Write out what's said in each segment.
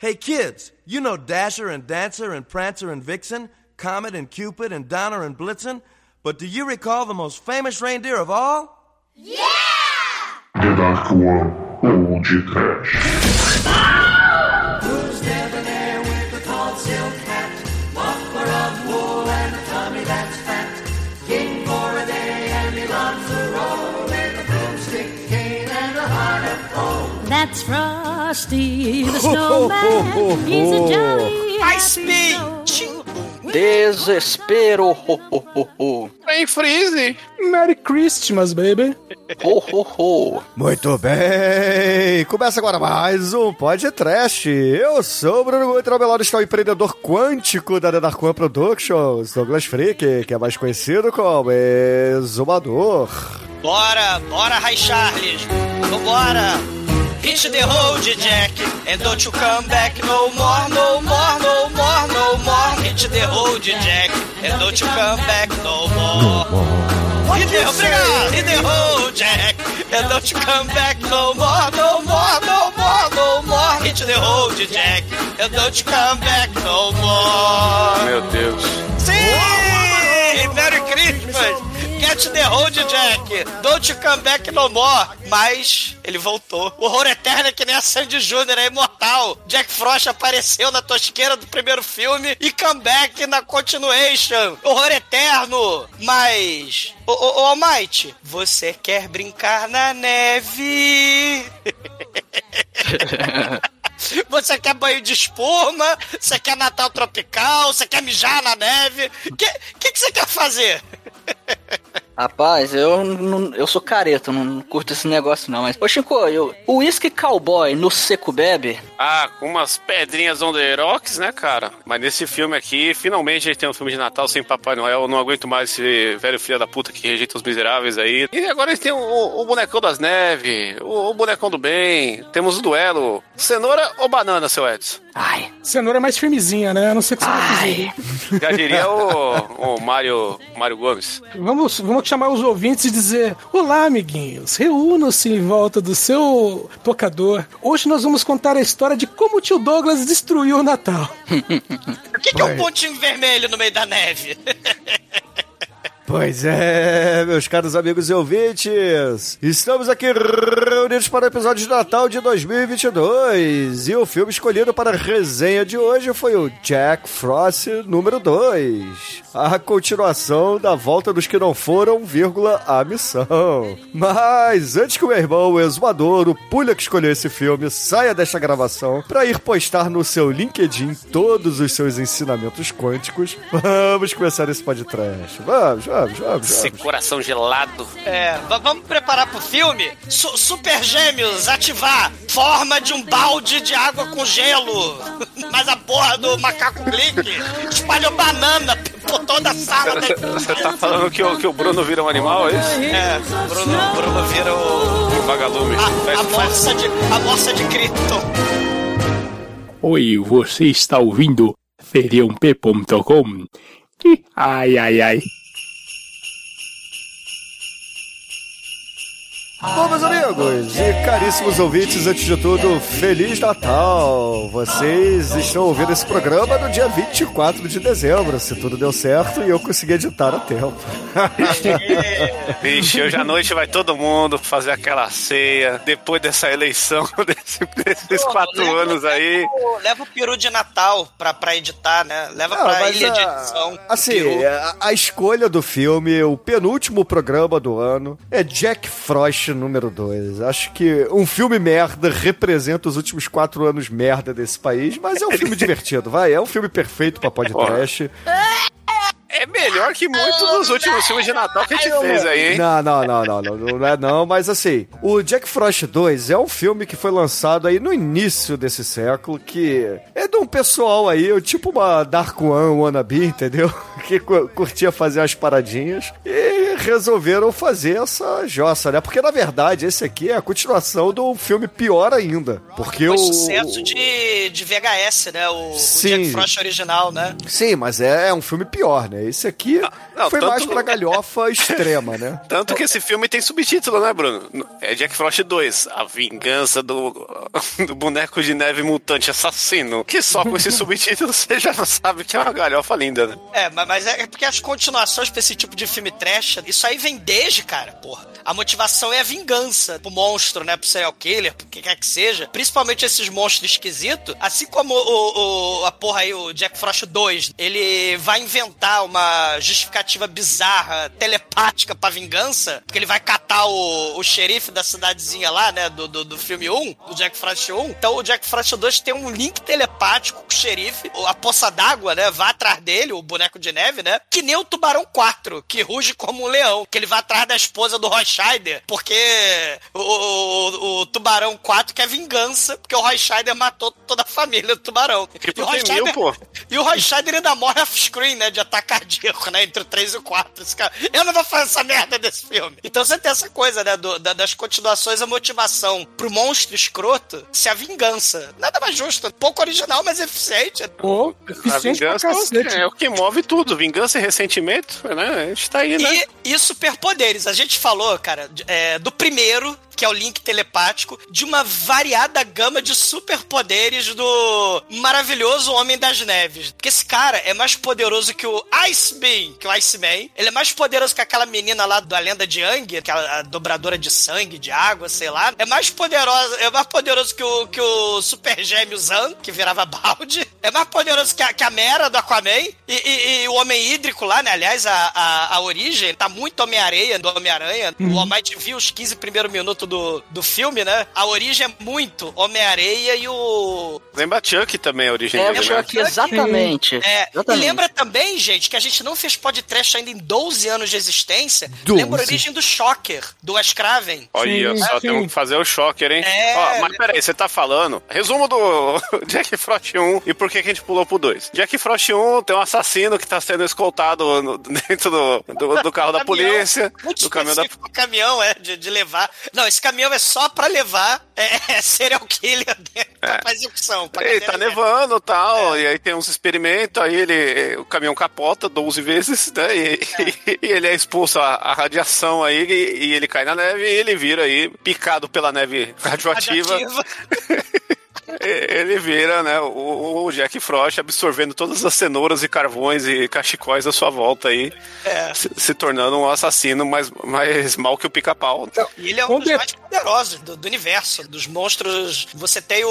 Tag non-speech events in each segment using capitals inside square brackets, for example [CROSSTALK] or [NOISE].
Hey kids, you know Dasher and Dancer and Prancer and Vixen, Comet and Cupid and Donner and Blitzen, but do you recall the most famous reindeer of all? Yeah! The Dark One, Old Trash. Who's debonair with the tall silk hat, muffler of wool and a tummy that's fat, king for a day and he loves a roll with a broomstick, cane and a heart of gold. That's Frosty the Snowman. He's a jolly happy. Desespero, ho, ho, ho, ho. Em Freeze. Merry Christmas, baby. Ho, ho, ho. Muito bem! Começa agora mais um podcast. Eu sou o Bruno Guter, ao meu lado está o empreendedor quântico da One Productions, Douglas Freak, que é mais conhecido como Exumador. Bora, bora, Ray Charles. Vambora. Hit the road, Jack. And don't you come back no more, no more, no more, no more. Hit the road, Jack. And don't you come back no more. Hit the, obrigado. Hit the road, Jack. And don't you come back no more, no more, no more, no more. Hit the road, Jack. And don't you come back no more. Meu Deus. Sim! Merry Christmas! Get the road, Jack! Don't come back no more! Mas ele voltou. O horror eterno é que nem a Sandy Jr., é imortal. Jack Frost apareceu na tosqueira do primeiro filme e come back na continuation. Horror eterno! Mas. Ô, ô, ô Almighty, você quer brincar na neve? [LAUGHS] Você quer banho de espuma? Você quer Natal tropical? Você quer mijar na neve? O que, que, que você quer fazer? [LAUGHS] Rapaz, eu não, eu sou careta, não curto esse negócio não, mas... Ô, Chico, eu, o whisky cowboy no seco bebe? Ah, com umas pedrinhas on the rocks, né, cara? Mas nesse filme aqui, finalmente a gente tem um filme de Natal sem Papai Noel. Eu não aguento mais esse velho filho da puta que rejeita os miseráveis aí. E agora a gente tem o, o bonecão das neves, o, o bonecão do bem. Temos o duelo. Cenoura ou banana, seu Edson? Ai, Cenoura é mais firmezinha, né? A não ser que você ai. Já diria o, [LAUGHS] o Mário, Mário Gomes. Vamos, vamos chamar os ouvintes e dizer: Olá, amiguinhos, reúnam-se em volta do seu tocador. Hoje nós vamos contar a história de como o tio Douglas destruiu o Natal. [LAUGHS] O que, que é um pontinho vermelho no meio da neve? [LAUGHS] Pois é, meus caros amigos e ouvintes, estamos aqui reunidos para o episódio de Natal de 2022 e o filme escolhido para a resenha de hoje foi o Jack Frost número 2, a continuação da Volta dos que não foram, vírgula, a missão. Mas antes que o meu irmão, o exumador, o pulha que escolheu esse filme, saia desta gravação para ir postar no seu LinkedIn todos os seus ensinamentos quânticos, [LAUGHS] vamos começar esse podcast. Vamos, vamos. Vamos, vamos, Esse coração gelado. É, va- vamos preparar pro filme? Su- Super Gêmeos, ativar! Forma de um balde de água com gelo! [LAUGHS] Mas a porra do macaco Glick espalhou banana por toda a sala da Você tá falando que o, que o Bruno vira um animal, é isso? É, Bruno, Bruno vira o. Um vagalume. A, a morsa de. A morsa de Krypton. Oi, você está ouvindo feriump.com? Ih, Ai, ai, ai. Bom, meus amigos e caríssimos ouvintes, antes de tudo, Feliz Natal! Vocês estão ouvindo esse programa no dia 24 de dezembro, se tudo deu certo e eu consegui editar a tempo. Vixe, [LAUGHS] hoje à noite vai todo mundo fazer aquela ceia depois dessa eleição, [LAUGHS] desse- desses Pô, quatro leva- anos aí. leva o- peru de Natal pra, pra editar, né? Leva Não, pra mas ilha de a- edição. Assim, a, a escolha do filme, o penúltimo programa do ano, é Jack Frost número 2. Acho que um filme merda representa os últimos quatro anos merda desse país, mas é um filme [LAUGHS] divertido, vai. É um filme perfeito pra podcast. É melhor que muitos dos últimos filmes de Natal que a gente fez aí, hein? Não, não, não, não, não, não é não, mas assim, o Jack Frost 2 é um filme que foi lançado aí no início desse século, que é de um pessoal aí, tipo uma Dark One wannabe, entendeu? [LAUGHS] Que cu- curtia fazer as paradinhas e resolveram fazer essa jossa, né? Porque na verdade esse aqui é a continuação do filme pior ainda. Porque Foi o. sucesso de, de VHS, né? O, o. Jack Frost original, né? Sim, mas é, é um filme pior, né? Esse aqui não, foi tanto- mais pra [LAUGHS] galhofa extrema, né? [LAUGHS] Tanto que esse filme tem subtítulo, né, Bruno? É Jack Frost 2, A Vingança do, [LAUGHS] do Boneco de Neve Mutante Assassino. Que só com esse subtítulo você já não sabe que é uma galhofa linda, né? É, ma- mas é porque as continuações pra esse tipo de filme trash, isso aí vem desde, cara, porra. A motivação é a vingança pro monstro, né? Pro serial killer, pro que quer que seja. Principalmente esses monstros esquisitos. Assim como o, o- a porra aí, o Jack Frost 2, ele vai inventar uma justificativa bizarra, telepática pra vingança, porque ele vai catar o, o xerife da cidadezinha lá, né? Do, do, do filme 1, do Jack Frost 1. Então o Jack Frost 2 tem um link telepático com o xerife, a poça d'água, né? Vai atrás dele, o boneco de neve, né? Que nem o Tubarão 4, que ruge como um leão. Que ele vai atrás da esposa do Roy Scheider, porque o, o- o Tubarão 4 quer vingança, porque o Roy Scheider matou toda a família do Tubarão. Tipo, E o Roy tem mil, Scheider- pô. E o Roy Scheider ainda morre off-screen, né? De ataque cardíaco, né? Entre o 3 e o 4. Esse cara, eu não vou fazer essa merda desse filme. Então você tem essa coisa, né? do- da- das continuações, a motivação pro monstro escroto se a vingança. Nada mais justo. Pouco original, mas eficiente. Pô, A eficiente pra vingança cacete. é o que move tudo. Vingança e ressentimento, né? A gente tá aí, né? E, e superpoderes. A gente falou, cara, de- é, do primeiro, que é o link telepático, de uma variada gama de superpoderes do maravilhoso Homem das Neves. Porque esse cara é mais poderoso que o Ice Beam, que é o Iceman. Ele é mais poderoso que aquela menina lá da lenda de Yang, aquela a dobradora de sangue, de água, sei lá. É mais poderoso, é mais poderoso que o, que o Super Gêmeo Zan, que virava balde. É mais poderoso que a, que a Mera do Aquaman. E, e- e o Homem Hídrico lá, né? Aliás, a, a, a origem tá muito Homem-Areia do Homem-Aranha. O Almighty viu os 15 primeiros minutos do, do filme, né? A origem é muito Homem-Areia e o. Lembra Chuck também, a origem É, dele, né? Chuck, exatamente. É, Exatamente. e lembra também, gente, que a gente não fez podcast ainda em 12 anos de existência. 12. Lembra a origem do Shocker, do Wes Craven. Olha Sim, só, sim. temos que fazer o Shocker, hein? É. Ó, mas peraí, você tá falando. Resumo do [LAUGHS] Jack Frost 1 e por que, que a gente pulou pro 2. Jack Frost 1 tem um assassino que tá sendo escoltado no- [LAUGHS] dentro do, do, do carro da polícia. Muito Do caminhão da. caminhão, é, de, de levar. Não, esse caminhão é só pra levar é, [LAUGHS] é, serial killer dentro pra execução. Pra Ei, tá nevando e tal, É. e aí tem uns experimentos, aí ele, o caminhão capota 12 vezes, né, [LAUGHS] e, e ele é expulso à, à radiação aí, e, e ele cai na neve, e ele vira aí, picado pela neve [LAUGHS] radioativa, radioativa. Ele vira, né, o, o Jack Frost absorvendo todas as cenouras e carvões e cachecóis à sua volta aí, É. se, se tornando um assassino mais, mais mal que o pica-pau. E ele é um dos mais poderosos do, do universo, dos monstros. Você tem o,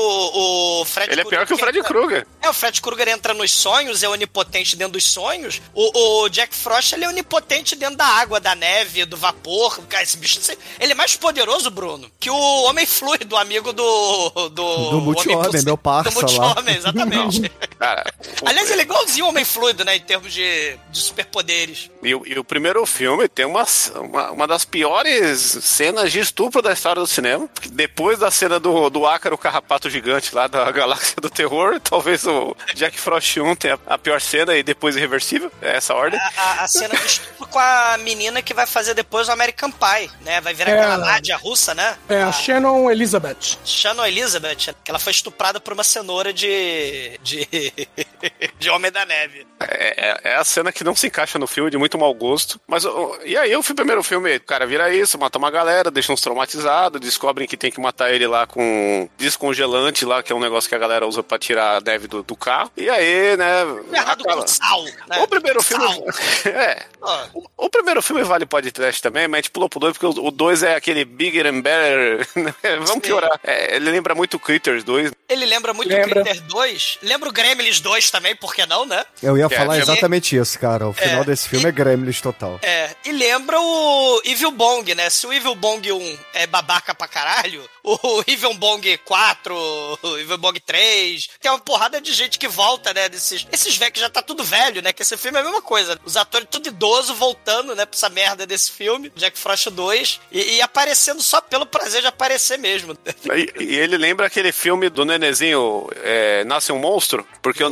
o Fred Ele é pior que o Fred Krueger. É, o Fred Krueger entra nos sonhos, é onipotente dentro dos sonhos. O, o Jack Frost, ele é onipotente dentro da água, da neve, do vapor. Cara, esse bicho, ele é mais poderoso, Bruno, que o Homem Fluido, amigo do... Do, Do Multi-Homem, Homem- meu parça Do Multi-Homem, exatamente. [LAUGHS] Cara, o- Aliás, ele é igualzinho o Homem Fluido, né, em termos de, de superpoderes. E, o- e o primeiro filme tem uma, uma, uma das piores cenas de estupro da história do cinema. Depois da cena do, do ácaro carrapato gigante lá da Galáxia do Terror, [LAUGHS] talvez o Jack Frost 1 tenha a pior cena e depois irreversível. É essa a ordem. A, a- a cena do estupro com a menina que vai fazer depois o American Pie, né? Vai virar É. aquela Nádia russa, né? É, a Shannon Elizabeth. Shannon Elizabeth, que ela foi estuprada por uma cenoura de. de. [LAUGHS] de Homem da Neve. É, é- é a cena que não se encaixa no filme, de muito mau gosto. Mas, e aí, o fi- primeiro filme, o cara vira isso, mata uma galera, deixa uns traumatizados, descobrem que tem que matar ele lá com descongelante lá, que é um negócio que a galera usa pra tirar a neve do, do carro. E aí, né... Errado acaba- com sal. Né? O primeiro filme. Sal. [LAUGHS] é. Ó, O, o primeiro filme vale podcast também, mas a gente pulou pro dois, porque o 2 é aquele bigger and better. [LAUGHS] né? Vamos piorar. É, ele lembra muito Critters 2. Ele lembra muito Lembra. o Critter 2. Lembra o Gremlins 2 também, por que não, né? Eu ia É, falar é- exatamente isso, cara. O final É. desse filme é Gremlins total. É, e lembra o Evil Bong, né? Se o Evil Bong 1 é babaca pra caralho, o [LAUGHS] Evil Bong 4, o Evil Bong 3, tem uma porrada de gente que volta, né? Desses, esses velhos que já tá tudo velho, né? Que esse filme é a mesma coisa. Os atores tudo idoso voltando, né? Pra essa merda desse filme, Jack Frost 2, e, e aparecendo só pelo prazer de aparecer mesmo. E, e ele lembra aquele filme do Nenezinho é, Nasce um Monstro, porque o,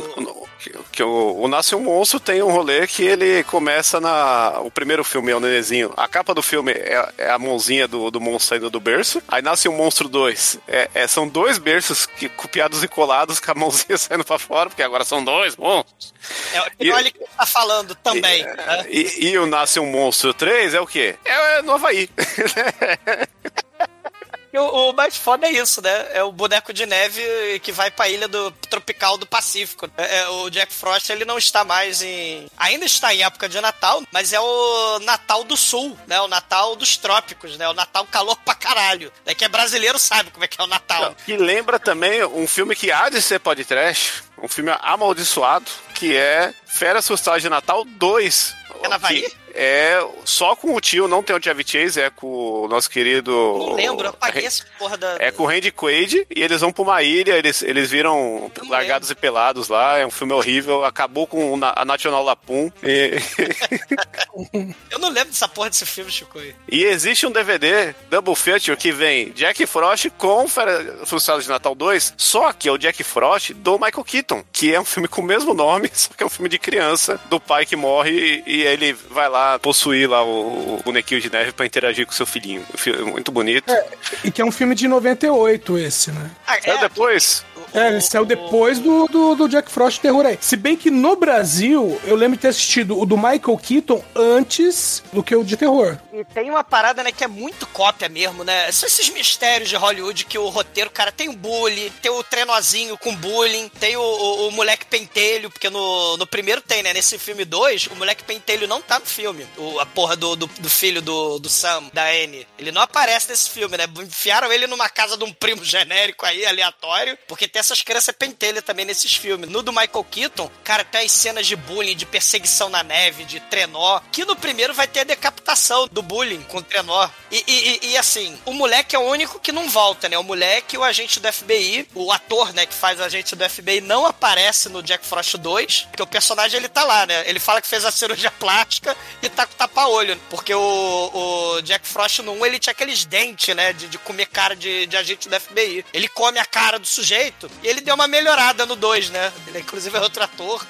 Que, que o, o Nasce um Monstro tem um rolê que ele começa na. O primeiro filme é o Nenezinho. A capa do filme é, é a mãozinha do, do monstro saindo do berço. Aí nasce um Monstro 2. É, é- são dois berços que, copiados e colados com a mãozinha [LAUGHS] saindo pra fora, porque agora são dois monstros. É, E- olha que tá falando também. né? E, e o Nasce um Monstro 3 é o quê? É, é no Havaí. [LAUGHS] [LAUGHS] E o, o mais foda é isso, né? É o boneco de neve que vai pra ilha do tropical do Pacífico. É, é, o Jack Frost, ele não está mais em. Ainda está em época de Natal, mas é o Natal do Sul, né? O Natal dos trópicos, né? O Natal calor pra caralho. É que é brasileiro sabe como é que é o Natal. Que lembra também um filme que há de ser podcast, um filme amaldiçoado, que é Férias Frustradas de Natal 2. É na Havaí? Que É só com o tio, não tem o Chevy Chase, é com o nosso querido. Não lembro, apaguei essa porra da. É com o Randy Quaid e eles vão pra uma ilha, eles, eles viram largados e pelados lá. É um filme horrível. Acabou com a National Lapum. E, [LAUGHS] Eu não lembro dessa porra desse filme, Chico. e existe um DVD Double Feature que vem Jack Frost com Férias Frustradas de Natal 2. Só que é o Jack Frost do Michael Keaton, que é um filme com o mesmo nome, [LAUGHS] só que é um filme de criança, do pai que morre e, e ele vai lá possuir lá o, o bonequinho de neve pra interagir com seu filhinho. Muito bonito. E que é um filme de 98 esse, né? Ah, É, depois. É, ele saiu depois do, do, do Jack Frost Terror aí. Se bem que no Brasil, eu lembro de ter assistido o do Michael Keaton antes do que o de terror. E tem uma parada, né, que é muito cópia mesmo, né? São esses mistérios de Hollywood que o roteiro, cara, tem o bullying, tem o trenozinho com bullying, tem o, o- o moleque pentelho, porque no, no primeiro tem, né? Nesse filme 2, o moleque pentelho não tá no filme. O, a porra do, do, do filho do, do Sam, da Anne. Ele não aparece nesse filme, né? Enfiaram ele numa casa de um primo genérico aí, aleatório, porque tem essas crianças pentelha também nesses filmes. No do Michael Keaton, cara, tem as cenas de bullying, de perseguição na neve, de trenó, que no primeiro vai ter a decapitação do bullying com o trenó. E, e- e- assim, o moleque é o único que não volta, né? O moleque, o agente do FBI, o ator, né, que faz o agente do FBI, não aparece no Jack Frost 2, porque o personagem ele tá lá, né? Ele fala que fez a cirurgia plástica e tá com tapa-olho, porque o, o Jack Frost no 1 ele tinha aqueles dentes, né, de, de comer cara de, de agente do FBI. Ele come a cara do sujeito e ele deu uma melhorada no 2, né? Ele inclusive é outro ator.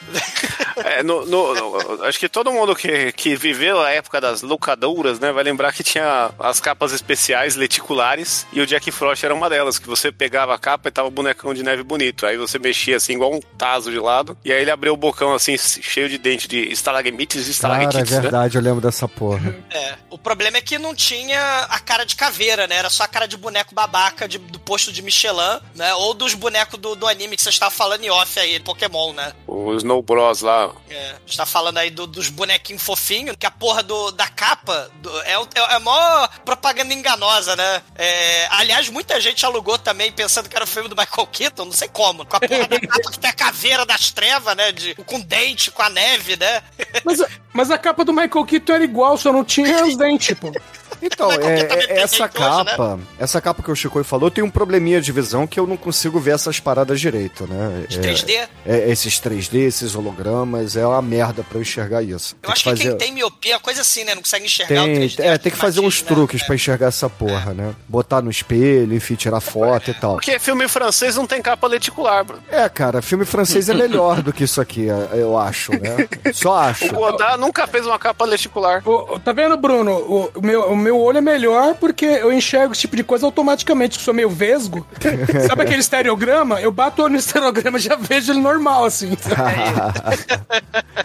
É, no- no- no- acho que todo mundo que, que viveu a época das locadoras, né, vai lembrar que tinha as capas especiais leticulares e o Jack Frost era uma delas, que você pegava a capa e tava o bonecão de neve bonito. Aí você mexia assim, igual um taso de lado, e aí ele abriu o bocão assim, cheio de dente de estalagmites e Cara, é né? verdade, eu lembro dessa porra. É, o problema é que não tinha a cara de caveira, né? Era só a cara de boneco babaca de- do posto de Michelin, né? Ou dos bonecos do, do anime que você estava falando em off aí, Pokémon, né? O Snow Bros lá. É, a gente tá falando aí do- dos bonequinhos fofinhos, que a porra do, da capa do- é, é a maior propaganda enganosa, né? É, aliás, muita gente alugou também pensando que era o filme do Michael Keaton, não sei como. Com a porra da capa [LAUGHS] que tem a caveira das trevas, né? De, com dente, com a neve, né? Mas, a- mas a capa do Michael Keaton era igual, só não tinha os dentes, pô. [LAUGHS] Então, é, completamente é- essa defeituoso, capa, essa capa que o Chico falou tem um probleminha de visão que eu não consigo ver essas paradas direito, né? De É- 3D. é, esses 3D, esses hologramas, é uma merda pra eu enxergar isso. Eu acho que quem tem miopia é coisa assim, né? Não consegue enxergar o Tem, 3D. é, tem que fazer uns né? truques pra enxergar essa porra, né? Botar no espelho, enfim, tirar foto e tal. Porque filme francês não tem capa leticular, bro. É, cara, filme francês é melhor do que isso aqui, é, eu acho, né? Só acho. O Godard nunca fez uma capa leticular. Ô, tá vendo, Bruno? O, o meu, o meu olho é melhor porque eu enxergo esse tipo de coisa automaticamente, que sou meio vesgo. [LAUGHS] Sabe aquele estereograma? Eu bato o olho no estereograma e [LAUGHS] já vejo ele normal, assim.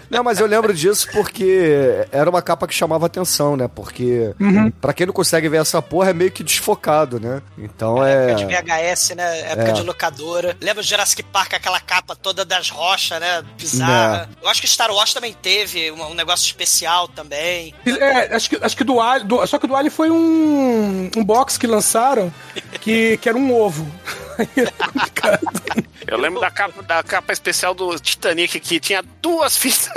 Não, mas eu lembro disso porque era uma capa que chamava atenção, né? Porque pra quem não consegue ver essa porra é meio que desfocado, né? Então é. Época de VHS, né? Época É. de locadora. Lembra o Jurassic Park, aquela capa toda das rochas, né? Bizarra. Eu acho que Star Wars também teve um, negócio especial também. É, acho que, acho que do do- só que do Alien foi um, um box que lançaram que, que era um ovo. Eu lembro da capa, da capa especial do Titanic que tinha duas fitas.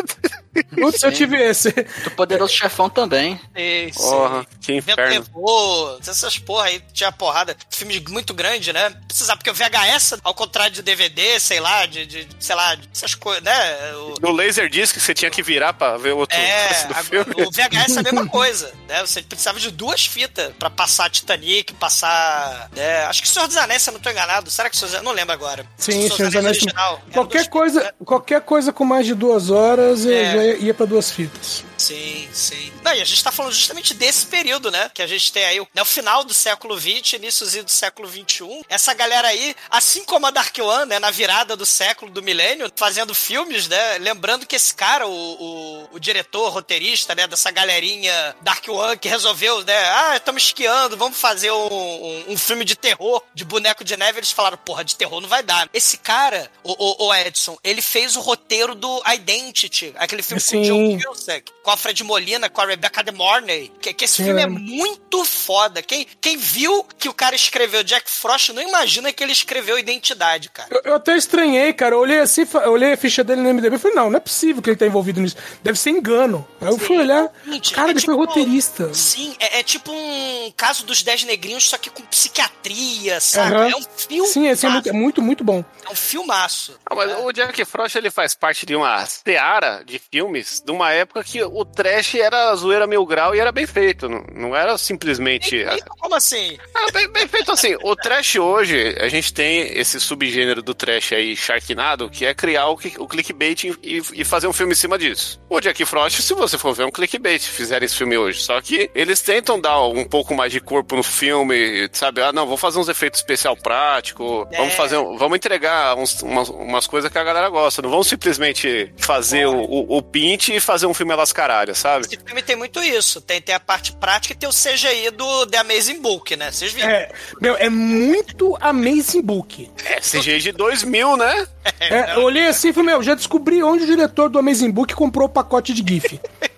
Putz, eu tive esse. Do Poderoso Chefão também. Sim. Porra, que inferno. levou, essas porra aí, tinha porrada, filme muito grande, né? Precisava, porque o VHS, ao contrário de DVD, sei lá, de, de sei lá, essas coisas, né? O, No Laserdisc você tinha que virar pra ver outro é, do a- filme. o VHS é a mesma coisa, né? Você precisava de duas fitas pra passar Titanic, passar. né? Acho que Senhor dos Anéis, se eu não tô enganado. Será que Senhor dos Anéis? Não lembro agora. Sim, Senhor Senhor Anéis. original. Qualquer coisa, qualquer coisa com mais de duas horas eu É. já ia, ia pra duas fitas. Sim, sim. Não, e a gente tá falando justamente desse período, né? Que a gente tem aí o, né, o final do século XX, iníciozinho do século XXI. Essa galera aí, assim como a Dark One, né? Na virada do século, do milênio, fazendo filmes, né? Lembrando que esse cara, o, o, o diretor, roteirista, né? Dessa galerinha Dark One que resolveu, né? Ah, estamos esquiando, vamos fazer um, um, um filme de terror, de boneco de neve. Eles falaram, porra, de terror não vai dar. Esse cara, o, o, o Edson, ele fez o roteiro do Identity, aquele filme com o Sim. John Cusack, com Fred Molina, com a Rebecca De Mornay. Que, que esse Sim, filme é muito foda. Quem, quem viu que o cara escreveu Jack Frost não imagina que ele escreveu Identidade, cara. Eu, eu até estranhei, cara. Eu olhei assim, eu olhei a ficha dele no MDB e falei, não, não é possível que ele tá envolvido nisso. Deve ser engano. Aí eu fui olhar, Gente, cara, é ele foi tipo- roteirista. Sim, é, é tipo um caso dos Dez Negrinhos, só que com psiquiatria, sabe? Aham. É um filme. Sim, esse é muito, é muito, muito bom. É um filmaço. Ah, mas o Jack Frost ele faz parte de uma seara de filmes de uma época que o trash era zoeira mil grau e era bem feito. Não, não era simplesmente. E- Como assim? Ah, bem, bem feito assim. O trash hoje, a gente tem esse subgênero do trash aí, Sharknado, que é criar o, o clickbait e, e fazer um filme em cima disso. O Jack Frost, se você for ver, é um clickbait, fizerem esse filme hoje. Só que eles tentam dar um pouco mais de corpo no filme, sabe? Ah, não, vou fazer uns efeitos especial prático, É. vamos fazer, vamos entregar uns- umas, umas coisas que a galera gosta. Não vamos simplesmente fazer o, o, o pint e fazer um filme a lascaralho, sabe? Esse filme tem muito isso. Tem, tem a parte prática e tem o CGI do The Amazing Book, né? Vocês viram? É, meu, é muito Amazing Book. É CG de 2000, né? É, eu olhei assim e falei, meu, já descobri onde o diretor do Amazing Book comprou o pacote de GIF. [LAUGHS]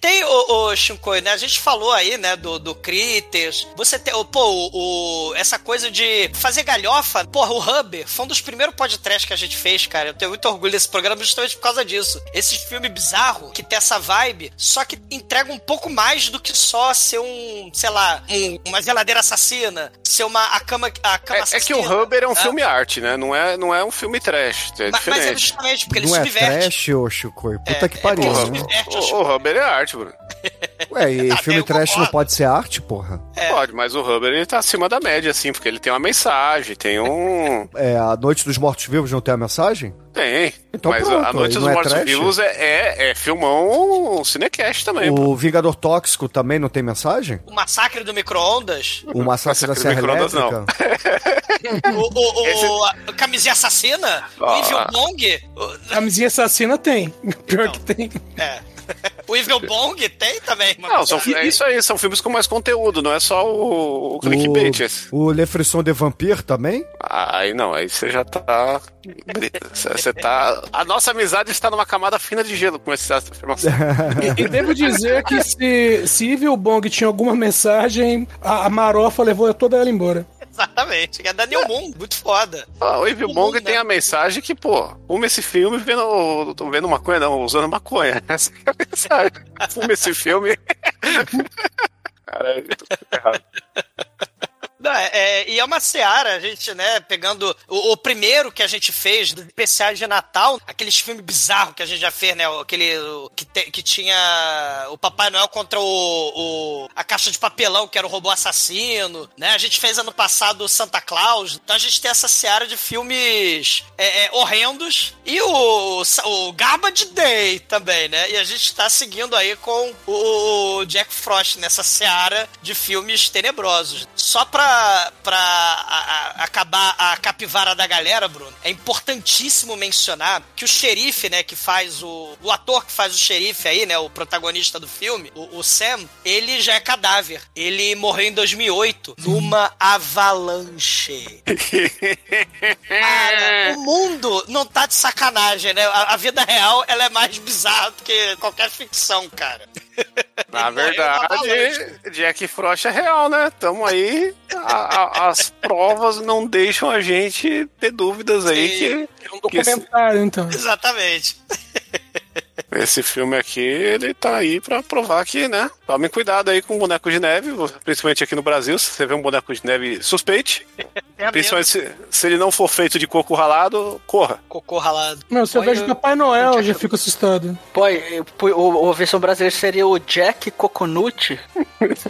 Tem o, o Shinkoi, né? A gente falou aí, né, do, do Critters. Você tem, o, pô, o, o- essa coisa de fazer galhofa. Porra, o Hubber foi um dos primeiros podcasts que a gente fez, cara. Eu tenho muito orgulho desse programa justamente por causa disso. Esse filme bizarro que tem essa vibe, só que entrega um pouco mais do que só ser um, sei lá, um- uma geladeira assassina, ser uma a cama, a cama É, é assassina. que o Hubber é um né? filme arte, né? Não é, não é um filme trash. É Mas, mas é diferente. justamente porque ele Não é subverte. trash, ô Chico? Puta É, que é pariu. né? subverte O, o Hubber é arte, Bruno. [LAUGHS] Ué, e filme trash não pode ser arte, porra? Pode, mas o Hubber ele tá acima da média, assim, porque ele tem uma mensagem, tem um. É, a Noite dos Mortos-Vivos não tem a mensagem? Tem. Então mas pronto, a Noite dos não é Mortos trash? Vivos é, é, é filmão cinecast também. pô. O Vingador Tóxico também não tem mensagem? O massacre do micro-ondas. O Massacre da Massacre do Serra Micro-ondas, Elétrica? [LAUGHS] O, o, o, Esse- a camisinha assassina? O Ah. Evil Bong? O- Camisinha assassina tem. Pior que tem. é. O Evil Bong tem também. uma Não, são, é isso aí, são filmes com mais conteúdo, não é só o, o clickbait. O, o Le Frisson de Vampire também? Aí não, aí você já tá. Você tá. A nossa amizade está numa camada fina de gelo com essa afirmação. E, e devo dizer que se, se Evil Bong tinha alguma mensagem, a, a Marofa levou toda ela embora. Exatamente. É da New Moon, muito foda. Ah, o Todo Bong mundo, tem né? a mensagem que, pô, fume esse filme vendo, tô vendo maconha, não, usando maconha. [LAUGHS] Essa é a mensagem. Fume esse filme. [LAUGHS] Caralho, tô errado. Não, é, é- e é uma seara, a gente, né, pegando o, o primeiro que a gente fez, do especiais de Natal, aqueles filmes bizarros que a gente já fez, né, aquele o- que, te- que tinha o Papai Noel contra o, o- a caixa de papelão, que era o robô assassino, né, a gente fez ano passado Santa Claus, então a gente tem essa seara de filmes é, é, horrendos e o, o Garbage Day também, né, e a gente tá seguindo aí com o, o Jack Frost nessa seara de filmes tenebrosos. Só pra, pra a- a- acabar a capivara da galera, Bruno, é importantíssimo mencionar que o xerife, né, que faz o. O ator que faz o xerife aí, né, o protagonista do filme, o, o Sam, ele já é cadáver. Ele morreu em 2008 numa avalanche. Cara, o mundo não tá de sacanagem, né? A, a vida real, ela é mais bizarra do que qualquer ficção, cara. Na verdade, Jack Frost é real, né? Tamo aí. A- a- as provas não deixam a gente ter dúvidas aí Sim. que. É um que esse- documentário, então. Exatamente. Esse filme aqui, ele tá aí pra provar que, né? Tomem cuidado aí com boneco de neve, principalmente aqui no Brasil. Se você vê um boneco de neve, suspeite. [LAUGHS] Principalmente se, se ele não for feito de coco ralado, corra. Cocô ralado. Não, se eu vejo Papai Noel, eu já fico assustado. Pô, o, a versão brasileira seria o Jack Coconut. [LAUGHS]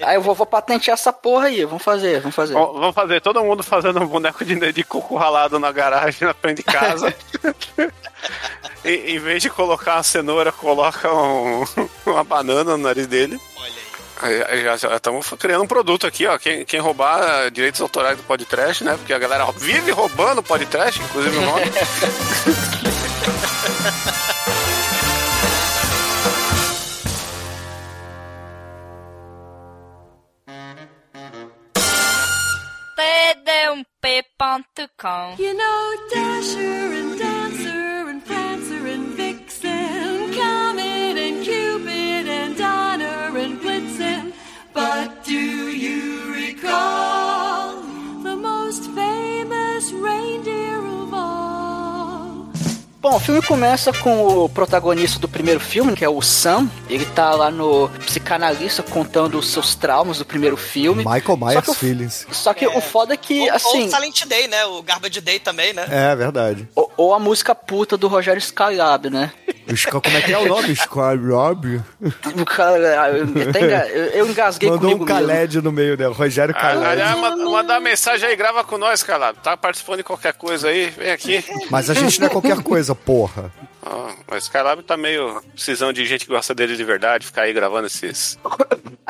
Aí eu vou, vou patentear essa porra aí, vamos fazer, vamos fazer. Ó, Vamos fazer todo mundo fazendo um boneco de, de coco ralado na garagem, na frente de casa. [LAUGHS] E- em vez de colocar uma cenoura, coloca um- uma banana no nariz dele. Olha aí. Já estamos criando um produto aqui, ó. Quem, quem roubar direitos autorais do podcast, né? Porque a galera vive roubando podcast, inclusive o nome. td1p.com You know Dasher and Dancer Bom, o filme começa com o protagonista do primeiro filme, que é o Sam. Ele tá lá no psicanalista contando os seus traumas do primeiro filme. Michael Só Myers que o- Feelings. Só que o foda é que, Ou, ou assim, Silent Day, né? O Garbage Day também, né? É, verdade. ou, ou a música puta do Rogério Skylab, né? Como é que é o nome? Squad O cara, eu, engasguei Mandou comigo um Khaled no meio dela. Rogério Khaled. Aliás, manda, manda uma mensagem aí, grava com nós, calado. Tá participando de qualquer coisa aí, vem aqui. Mas a gente não é qualquer coisa, porra. Ah, mas o Skylab tá meio precisando de gente que gosta dele de verdade, ficar aí gravando esses.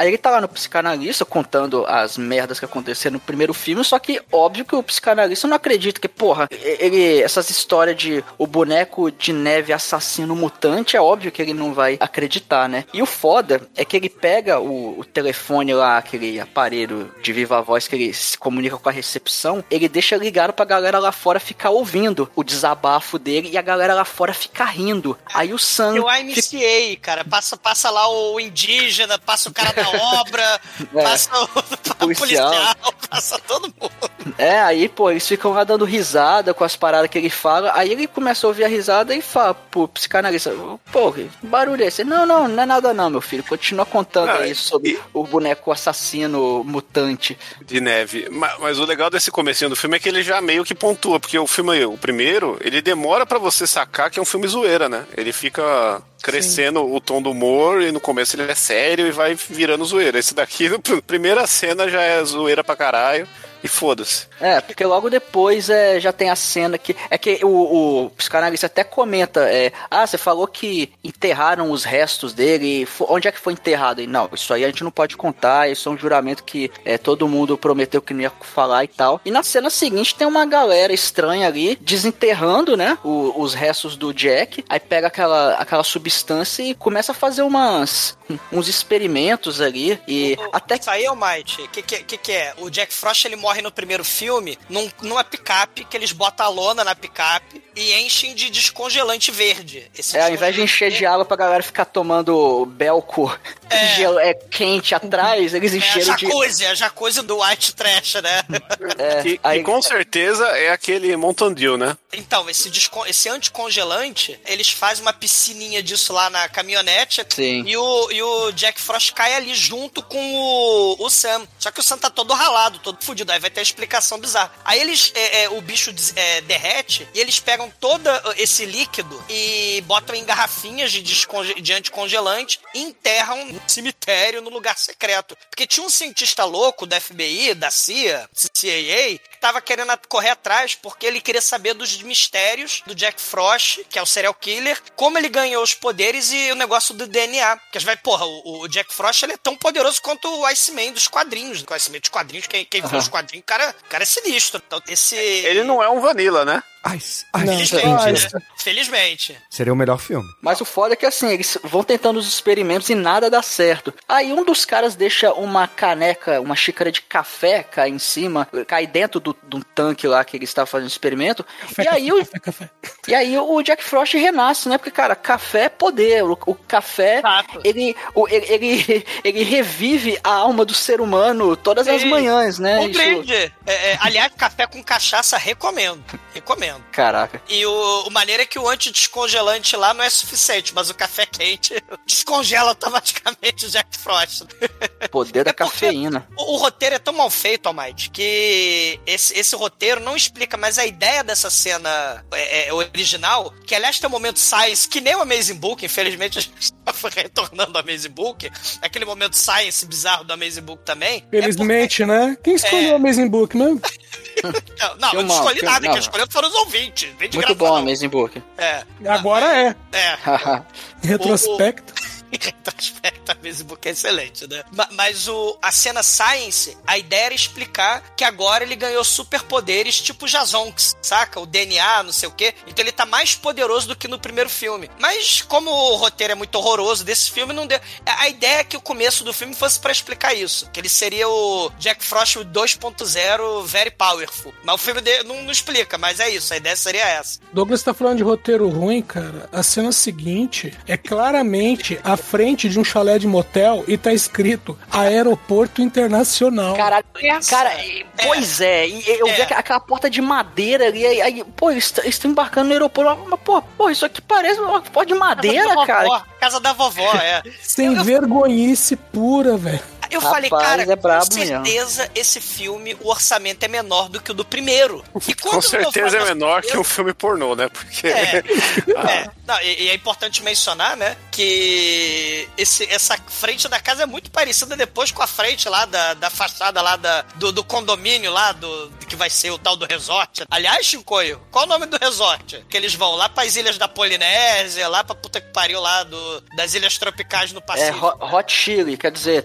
Aí ele tá lá no psicanalista contando as merdas que aconteceram no primeiro filme, só que óbvio que o psicanalista não acredita que, porra, ele essas histórias de o boneco de neve assassino mutante, é óbvio que ele não vai acreditar, né? E o foda é que ele pega o, o telefone lá, aquele aparelho de viva voz que ele se comunica com a recepção, ele deixa ligado pra galera lá fora ficar ouvindo o desabafo dele e a galera lá fora fica rindo. Aí o Sam E o fica- IMCA, cara, passa, passa lá o indígena, passa o cara da obra, [LAUGHS] É. [LAUGHS] passa o, Policial. policial, passa todo mundo. É, aí, pô, eles ficam lá dando risada com as paradas que ele fala. Aí ele começa a ouvir a risada e fala pro psicanalista: Pô, que barulho é esse? Não, não, não é nada não, meu filho. Continua contando Ah, aí sobre o boneco assassino mutante. de neve. Ma- Mas, o legal desse comecinho do filme é que ele já meio que pontua, porque o filme, o primeiro, ele demora pra você sacar que é um filme zoeira, né? Ele fica crescendo o tom do humor e no começo ele é sério e vai virando zoeira. Esse daqui, [LAUGHS] primeira cena já é zoeira pra caralho e foda-se. É, porque logo depois é, já tem a cena que. É que o, o psicanalista até comenta: é, Ah, você falou que enterraram os restos dele. Onde é que foi enterrado? E, não, isso aí a gente não pode contar. Isso é um juramento que é, todo mundo prometeu que não ia falar e tal. E na cena seguinte tem uma galera estranha ali desenterrando, né? o- os restos do Jack. Aí pega aquela, aquela substância e começa a fazer umas. uns experimentos ali. E até Isso aí é o Might. O que, que, que, que é? O Jack Frost ele morre no primeiro filme num, numa picape, que eles botam a lona na picape e enchem de descongelante verde. Esse É, ao invés de encher de água pra galera ficar tomando belco [LAUGHS] gelo, é quente atrás, eles É a encheram de. jacuzzi, a jacuzzi do White Trash, né? É, [LAUGHS] E, aí- e com certeza é aquele Mountain Dew, né? Então, esse, descon- esse anticongelante, eles fazem uma piscininha disso lá na caminhonete Sim. E, o, e o Jack Frost cai ali junto com o, o Sam. Só que o Sam tá todo ralado, todo fudido. Aí vai ter a explicação bizarra. Aí eles, é, é, o bicho é, derrete e eles pegam todo esse líquido e botam em garrafinhas de, de anticongelante e enterram no cemitério, no lugar secreto. Porque tinha um cientista louco da FBI, da CIA, CIA, tava querendo correr atrás porque ele queria saber dos mistérios do Jack Frost, que é o serial killer, como ele ganhou os poderes e o negócio do DNA. Porque vai, porra, o, o Jack Frost ele é tão poderoso quanto o Iceman dos quadrinhos. O Iceman dos quadrinhos, quem, quem vê os quadrinhos, o cara, o cara é sinistro. Então, esse. Ele não é um Vanilla, né? Ice, Felizmente, Ice. né? Felizmente. Seria o melhor filme. Mas o foda é que assim, eles vão tentando os experimentos e nada dá certo. Aí um dos caras deixa uma caneca, uma xícara de café cair em cima, cair dentro do, do tanque lá que eles estavam fazendo o experimento. e aí o, E aí o Jack Frost renasce, né? Porque, cara, café é poder. O, o café, ele, o- ele, ele, [LAUGHS] ele revive a alma do ser humano todas as manhãs, né? Um Isso-. É, é, aliás, café com cachaça, recomendo. Recomendo. Caraca. E o, o maneiro é que o antidescongelante lá não é suficiente, mas o café quente [LAUGHS] descongela automaticamente o Jack Frost. Poder da É porque- cafeína. O, o roteiro é tão mal feito, Almighty, que esse, esse roteiro não explica, mas a ideia dessa cena é, é original, que aliás tem um momento science, que nem o Amazing Book, infelizmente a gente [LAUGHS] retornando ao Amazing Book, aquele momento science bizarro do Amazing Book também. é Felizmente, né? Quem escolheu É. o Amazing Book mesmo? porque- [LAUGHS] não, não, eu não escolhi nada, quem escolheu foram os ouvintes. Muito bom, não. Amazing Book. É, Agora é. é. [LAUGHS] Retrospecto. Em retrospecto, a Facebook é excelente, né? Ma- Mas o, a cena Science, a ideia era explicar que agora ele ganhou superpoderes tipo Jazonks, saca? O DNA, não sei o quê. Então ele tá mais poderoso do que no primeiro filme. Mas como o roteiro é muito horroroso desse filme, não deu. A ideia é que o começo do filme fosse pra explicar isso. Que ele seria o Jack Frost 2.0 very powerful. Mas o filme dele não, não explica, mas é isso. A ideia seria essa. Douglas tá falando de roteiro ruim, cara. A cena seguinte é claramente a frente de um chalé de motel e tá escrito Aeroporto Internacional. Caralho, cara, e- pois é, e eu vi É. aquela, porta de madeira ali, aí, aí, pô, eles estão embarcando no aeroporto, mas, pô, pô, isso aqui parece uma porta de madeira, casa da cara. vovó, casa da vovó, é. Sem vergonhice pura, velho. Eu Rapaz, falei, cara, é brabo com mesmo. certeza esse filme, o orçamento é menor do que o do primeiro. [LAUGHS] E Com certeza é menor assim, que um filme pornô, né? Porque. É. [LAUGHS] Ah, É, não, e, e é importante mencionar, né, que esse, essa frente da casa é muito parecida depois com a frente lá da, da fachada lá da, do, do condomínio lá, do que vai ser o tal do resort. Aliás, Chicoio, qual o nome do resort? Que eles vão lá pras ilhas da Polinésia, lá pra puta que pariu lá do, das ilhas tropicais no É Pacífico. Ho- Hot Chili, quer dizer,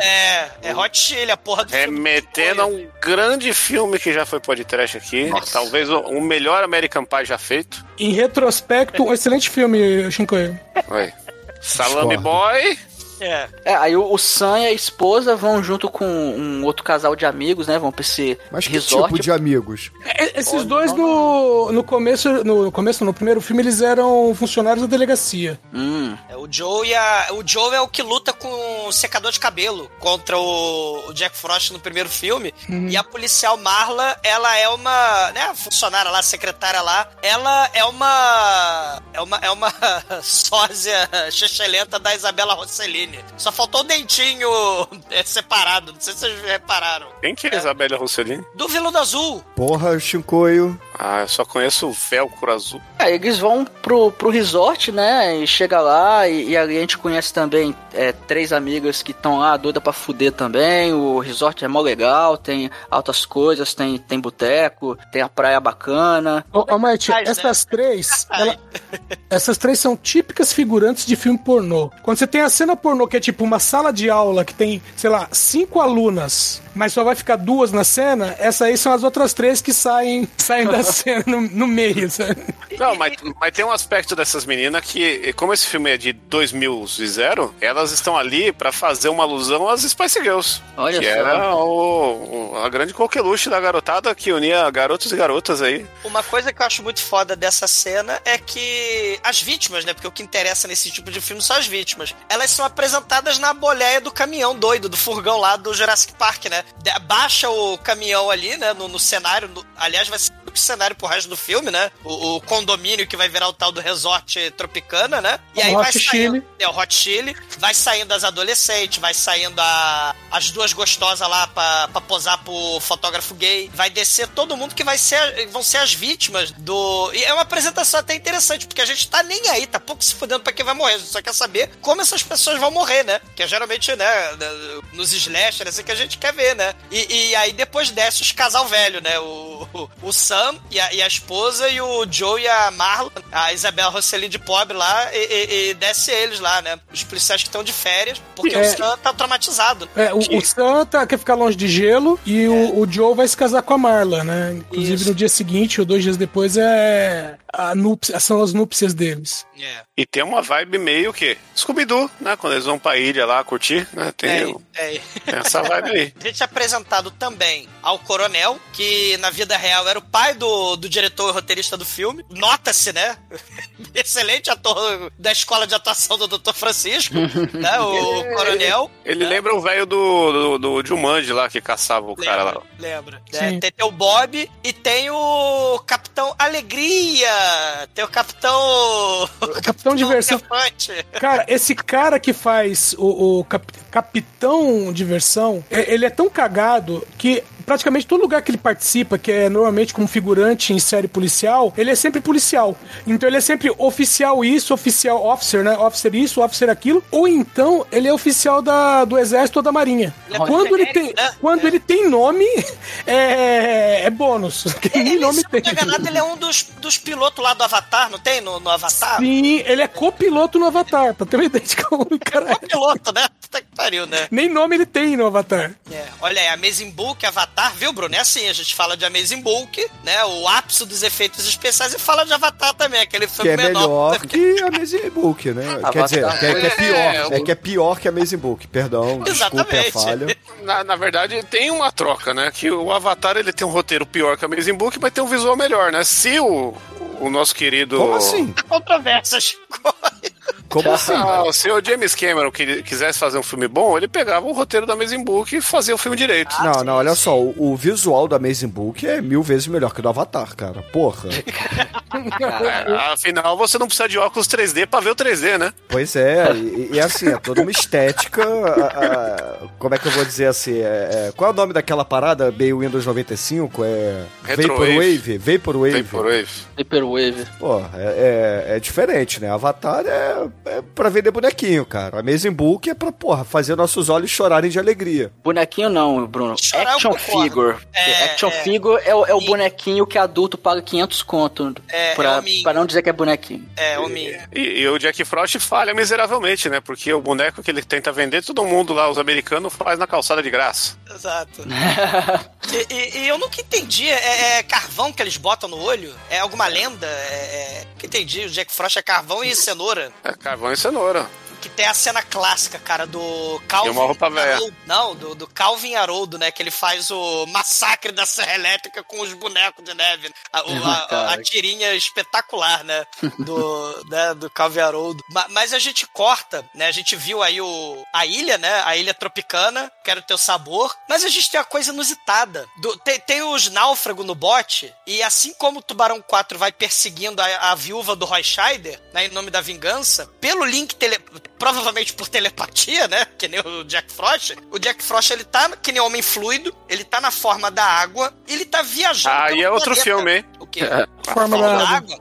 É, é Hot Chili, a porra do Remetendo a um grande filme que já foi podcast aqui. Talvez o, o melhor American Pie já feito. Em retrospecto, um excelente filme, Shinkoio. Oi. Salame. Boy. É. É, aí o, o Sam e a esposa vão junto com um outro casal de amigos, né? Vão pra esse Mas que resort. tipo de amigos? É, Esses dois no, no começo, no começo, no primeiro filme, eles eram funcionários da delegacia. Hum, É, O Joe, e a, o Joe é o que luta com o secador de cabelo contra o, o Jack Frost no primeiro filme. E a policial Marla, ela é uma, né, funcionária lá, secretária lá. Ela é uma é uma é uma [LAUGHS] sósia [LAUGHS] chechelenta da Isabela Rossellini. Só faltou o dentinho [LAUGHS] é, separado. Não sei se vocês repararam. Quem que é Isabela Rossellini? Do Viludo Azul. Porra, Shinkoio. Ah, eu só conheço o Velcro Azul. Aí eles vão pro, pro resort, né? E chega lá e, e ali a gente conhece também é, três amigas que estão lá doida pra fuder também. O resort é mó legal, tem altas coisas, tem, tem boteco, tem a praia bacana. Ô, ô Mate, né? essas três, Ai. ela- essas três são típicas figurantes de filme pornô. Quando você tem a cena pornô que é tipo uma sala de aula que tem, sei lá, cinco alunas, mas só vai ficar duas na cena, essas aí são as outras três que saem, saem da [LAUGHS] cena no, no meio, sabe? Não, mas, mas tem um aspecto dessas meninas que, como esse filme é de 2000 elas estão ali pra fazer uma alusão às Spice Girls. Olha que só. era o, o- a grande coqueluche da garotada que unia garotos e garotas aí. Uma coisa que eu acho muito foda dessa cena é que as vítimas, né? Porque o que interessa nesse tipo de filme são as vítimas. Elas são apresentadas na boleia do caminhão doido, do furgão lá do Jurassic Park, né? Baixa o caminhão ali, né? No, no cenário. no- aliás, vai ser o cenário pro resto do filme, né? O, o condomínio que vai virar o tal do resort Tropicana, né? E O aí Hot vai saindo. É o Hot Chili. Vai saindo as adolescentes, vai saindo a, as duas gostosas lá pra, pra posar pro fotógrafo gay. Vai descer todo mundo que vai ser, vão ser as vítimas do. E é uma apresentação até interessante, porque a gente tá nem aí, tá pouco se fudendo pra quem vai morrer. A gente só quer saber como essas pessoas vão morrer, né? Que é geralmente, né, nos slashers, assim que a gente quer ver, né? E, e aí depois desce os casal velho, né? O, o, o Sam e a, e a esposa, e o Joe e a Marla, a Isabel Rossellini de pobre lá, e, e- e desce eles lá, né? Os policiais que estão de férias, porque É. o Sam tá traumatizado. É, o, o Santa quer ficar longe de gelo e o, o Joe vai se casar com a Marla, né? Inclusive Isso. no dia seguinte ou dois dias depois é núpcia- são as núpcias deles. É. E tem uma vibe meio que Scooby-Doo, né? Quando eles vão pra ilha lá curtir, né? Tem, É, o- é. tem essa vibe aí. [LAUGHS] A gente é apresentado também ao coronel, que na vida real era o pai do, do diretor e roteirista do filme. Nota-se, né? [LAUGHS] Excelente ator da escola de atuação do Dr. Francisco, [LAUGHS] né? O coronel. Ele lembra o velho do, do, do Jumanji lá que caçava o cara lá. Lembra? É, tem, tem o Bob e tem o Capitão Alegria. Tem o Capitão. Capitão Diversão. Elefante. Cara, esse cara que faz o, o Capitão Diversão, é- ele é tão cagado que praticamente todo lugar que ele participa, que é normalmente como figurante em série policial, ele é sempre policial. Então ele é sempre oficial isso, oficial officer, né? Officer isso, officer aquilo. Ou então ele é oficial da, do exército ou da marinha. É Quando ele tem, né? quando ele tem nome, [LAUGHS] é, é bônus. [LAUGHS] Ele, nome se não tem. tô enganado, ele é um dos, dos pilotos lá do Avatar, não tem? No, no Avatar? Sim, ele é copiloto no Avatar, pra ter uma ideia de como o cara É é. um piloto, né? Puta que pariu, né? Nem nome ele tem no Avatar. É, olha aí, Amazing Book, Avatar, viu, Bruno? É assim, a gente fala de Amazing Book, né? O ápice dos efeitos especiais e fala de Avatar também, aquele Que filme é menor. melhor né? que Amazing Book, né? [LAUGHS] Quer Avatar dizer, que é, que é pior. é, É que é pior que Amazing Book. Perdão, desculpe a Exatamente. falha. Na, na verdade, tem uma troca, né? Que o Avatar ele tem um roteiro pior que a Amazing Book, mas tem um visual melhor, né? Se o, o nosso querido. Como assim? Controvérsias. [LAUGHS] Como assim? Ah, se o James Cameron que- quisesse fazer um filme bom, ele pegava o roteiro da Amazing Book e fazia o filme direito. Não, não, olha só, o, o visual do Amazing Book é mil vezes melhor que o do Avatar, cara. Porra. É, afinal, você não precisa de óculos 3D pra ver o 3D, né? Pois é, e, e assim, é toda uma estética. a- a- como é que eu vou dizer assim? é- é- qual é o nome daquela parada meio Windows 95? É. Vaporwave? Vaporwave. Vaporwave. Hyperwave. Pô, é, é, é diferente, né? Avatar é, é pra vender bonequinho, cara. Amazing Book é pra, porra, fazer nossos olhos chorarem de alegria. Bonequinho não, Bruno. Chorar Action figure. É, Action é. figure é, o- é o E- bonequinho que adulto paga 500 conto É, é pra, o mínimo. pra não dizer que é bonequinho. É, homem. E, e o Jack Frost falha miseravelmente, né? Porque o boneco que ele tenta vender, todo mundo lá, os americanos, faz na calçada de graça. Exato. [LAUGHS] e, e- e eu nunca entendi. É, é carvão que eles botam no olho? É alguma lenda? É, é... Nunca entendi. O Jack Frost é carvão e cenoura. É carvão e cenoura. Que tem a cena clássica, cara, do Calvin. Uma roupa velha. Não, do, do Calvin Haroldo, né? Que ele faz o massacre da Serra Elétrica com os bonecos de neve. A, o- a- a- a tirinha espetacular, né? Do, [LAUGHS] né, do Calvin Haroldo. Ma- Mas a gente corta, né? A gente viu aí o, a ilha, né? A ilha tropicana, quero ter o sabor. Mas a gente tem uma coisa inusitada. Do- tem, tem os náufragos no bote, e assim como o Tubarão 4 vai perseguindo a, a viúva do Roy Scheider, né, em nome da vingança, pelo link tele, provavelmente por telepatia, né? Que nem o Jack Frost. O Jack Frost, ele tá que nem homem fluido, ele tá na forma da água, e ele tá viajando. Ah, pelo e é outro planeta. filme, hein? O quê? Forma Fórmula da da água?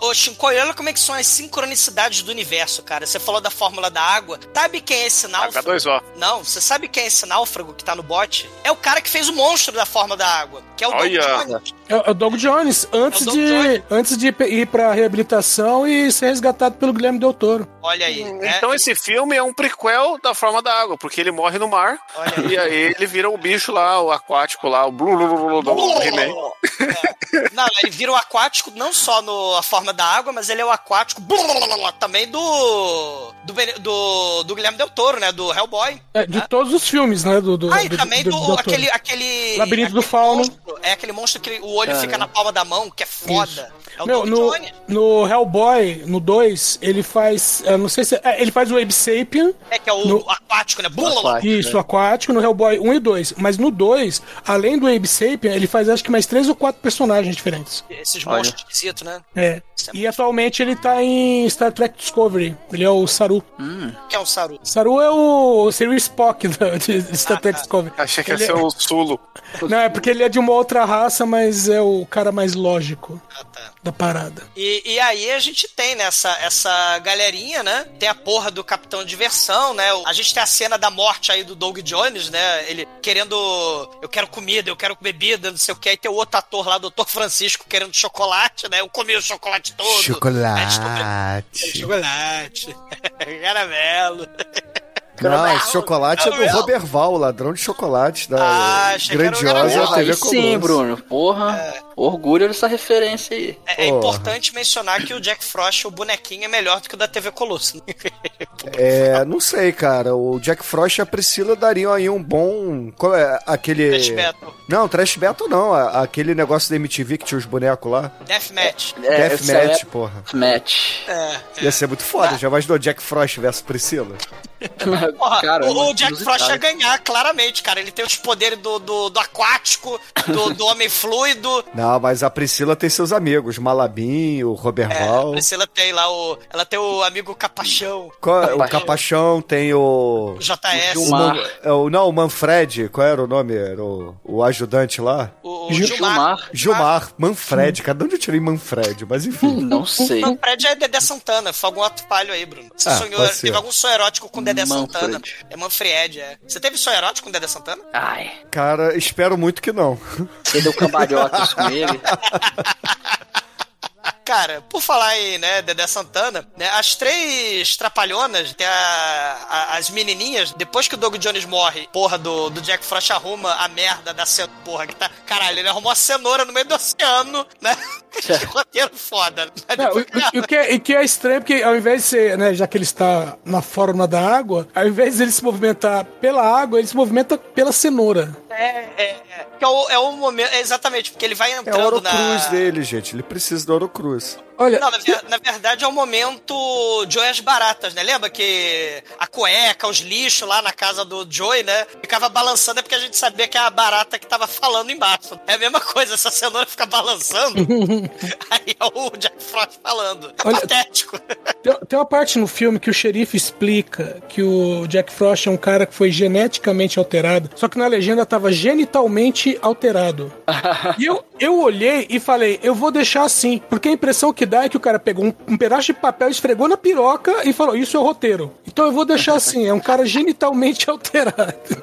Ô, Shinkoi, olha como é que são as sincronicidades do universo, cara. Você falou da fórmula da água. Sabe quem é esse náufrago? H2O. Não, você sabe quem é esse náufrago que tá no bote? É o cara que fez o monstro da forma da água, que é o Doug Olha. Jones. É o- é Doug Jones, antes, É Doug de, Jones. antes de ir pra reabilitação e ser resgatado pelo Guilherme Del Toro. Olha aí. né? Então esse filme é um prequel da forma da água, porque ele morre no mar Olha e aí ele vira o bicho lá, o aquático lá, o blu, blu, blu, blu, do He-Man. É. Não, ele vira o aquático não só no a forma da água, mas ele é o aquático também do do, do, do Guilherme Del Toro, né? Do Hellboy. É, de todos os filmes, né? Do, do, Ah, e do- também do, Toro. aquele, aquele. Labirinto do aquele Fauno. Monstro. é aquele monstro que o olho fica na palma da mão, que é foda. É o Meu, no, no Hellboy, no 2, ele faz. eu não sei se. é, ele faz o Abe Sapien. É que é o no- aquático, né? Aquático. Isso, aquático, no Hellboy 1 e 2. Mas no 2, além do Abe Sapien, ele faz acho que mais três ou quatro personagens diferentes. Esses Olha. monstros esquisitos, né? É. Isso é E atualmente ele tá em Star Trek Discovery. Ele é o Saru. Que é um Saru. Saru é o seria o Spock [LAUGHS] da- de Star Ah, Trek tá. Discovery. Achei que ia Ele ser é- o Sulo. Não, é porque ele é de uma outra raça, mas é o cara mais lógico Ah, tá. da parada. E, e aí a gente tem nessa essa galerinha, né? Tem a porra do Capitão Diversão, né? A gente tem a cena da morte aí do Doug Jones, né? Ele querendo. Eu quero comida, eu quero bebida, não sei o que. Aí tem o outro ator lá, Dr. Francisco, querendo chocolate, né? Eu comi o chocolate todo. Chocolate. Chocolate. [LAUGHS] Caramelo. [LAUGHS] Não, esse chocolate é do Caramelo. Roberval, ladrão de chocolate da Ah, o grandiosa. TV Aí sim. Bruno. Porra. Orgulho dessa referência aí. É, é importante mencionar que o Jack Frost, o bonequinho, é melhor do que o da TV Colosso. né? [LAUGHS] É, não sei, cara. O Jack Frost e a Priscila dariam aí um bom. Qual é aquele. Trash Battle. Não, Trash Battle não. Aquele negócio da MTV que tinha os bonecos lá. Deathmatch. É, Deathmatch, porra. Match. É. Ia ser muito foda. Já imaginou Jack Frost versus Priscila? [LAUGHS] Porra, Cara, o, o muito Jack. Frost ia ganhar, claramente, cara. Ele tem os poderes do, do, do aquático, do, do homem fluido. Não, mas a Priscila tem seus amigos. Malabim, o É, a Roberval. Priscila tem lá o. Ela tem o amigo Capachão, Qual- o Capachão. Tem o. o JS, O Gilmar. Man- é o- não, o Manfred, qual era o nome? Era o, o ajudante lá? o, o Gil- Gilmar. Gilmar. Gilmar, Manfred. Cada onde eu tirei Manfred, mas enfim. [LAUGHS] Não sei. Não, Fred é Dedé Santana. Foi algum ato falho aí, Bruno. Você Ah, sonhou, teve algum sonho erótico com Dedé Manfred. Santana. É Manfred, é. Você teve sonho erótico com Dedé Santana? Ai, Cara, espero muito que não. você deu cambalhotas com [LAUGHS] ele. [LAUGHS] Cara, por falar em, né, Dedé Santana, né, as três trapalhonas, tem a, a- as menininhas, depois que o Doug Jones morre, porra, do, do Jack Frost arruma a merda da cenoura, porra, que tá, caralho, ele arrumou a cenoura no meio do oceano, né? [LAUGHS] que roteiro foda. né? Não, Depois o, o- o que é, e que é estranho, porque ao invés de ser, né, já que ele está na forma da água, ao invés de ele se movimentar pela água, ele se movimenta pela cenoura. É, é, é. É o, é o momento, é exatamente, porque ele vai É entrando o Ouro na... Cruz dele, gente. Ele precisa do Ouro Cruz. Olha, Não, na, ver- na verdade é o momento Joey as baratas, né? Lembra que a cueca, os lixos lá na casa do Joey, né? Ficava balançando, é porque a gente sabia que é a barata que tava falando embaixo. É a mesma coisa, essa cenoura fica balançando, [LAUGHS] aí é o Jack Frost falando. É Olha- patético. Tem, tem uma parte no filme que o xerife explica que o Jack Frost é um cara que foi geneticamente alterado, só que na legenda tava genitalmente alterado. [LAUGHS] e eu, eu olhei e falei, eu vou deixar assim, porque a impressão que dá é que o cara pegou um, um pedaço de papel, esfregou na piroca e falou, isso é o roteiro. Então eu vou deixar assim, é um cara genitalmente [LAUGHS] alterado.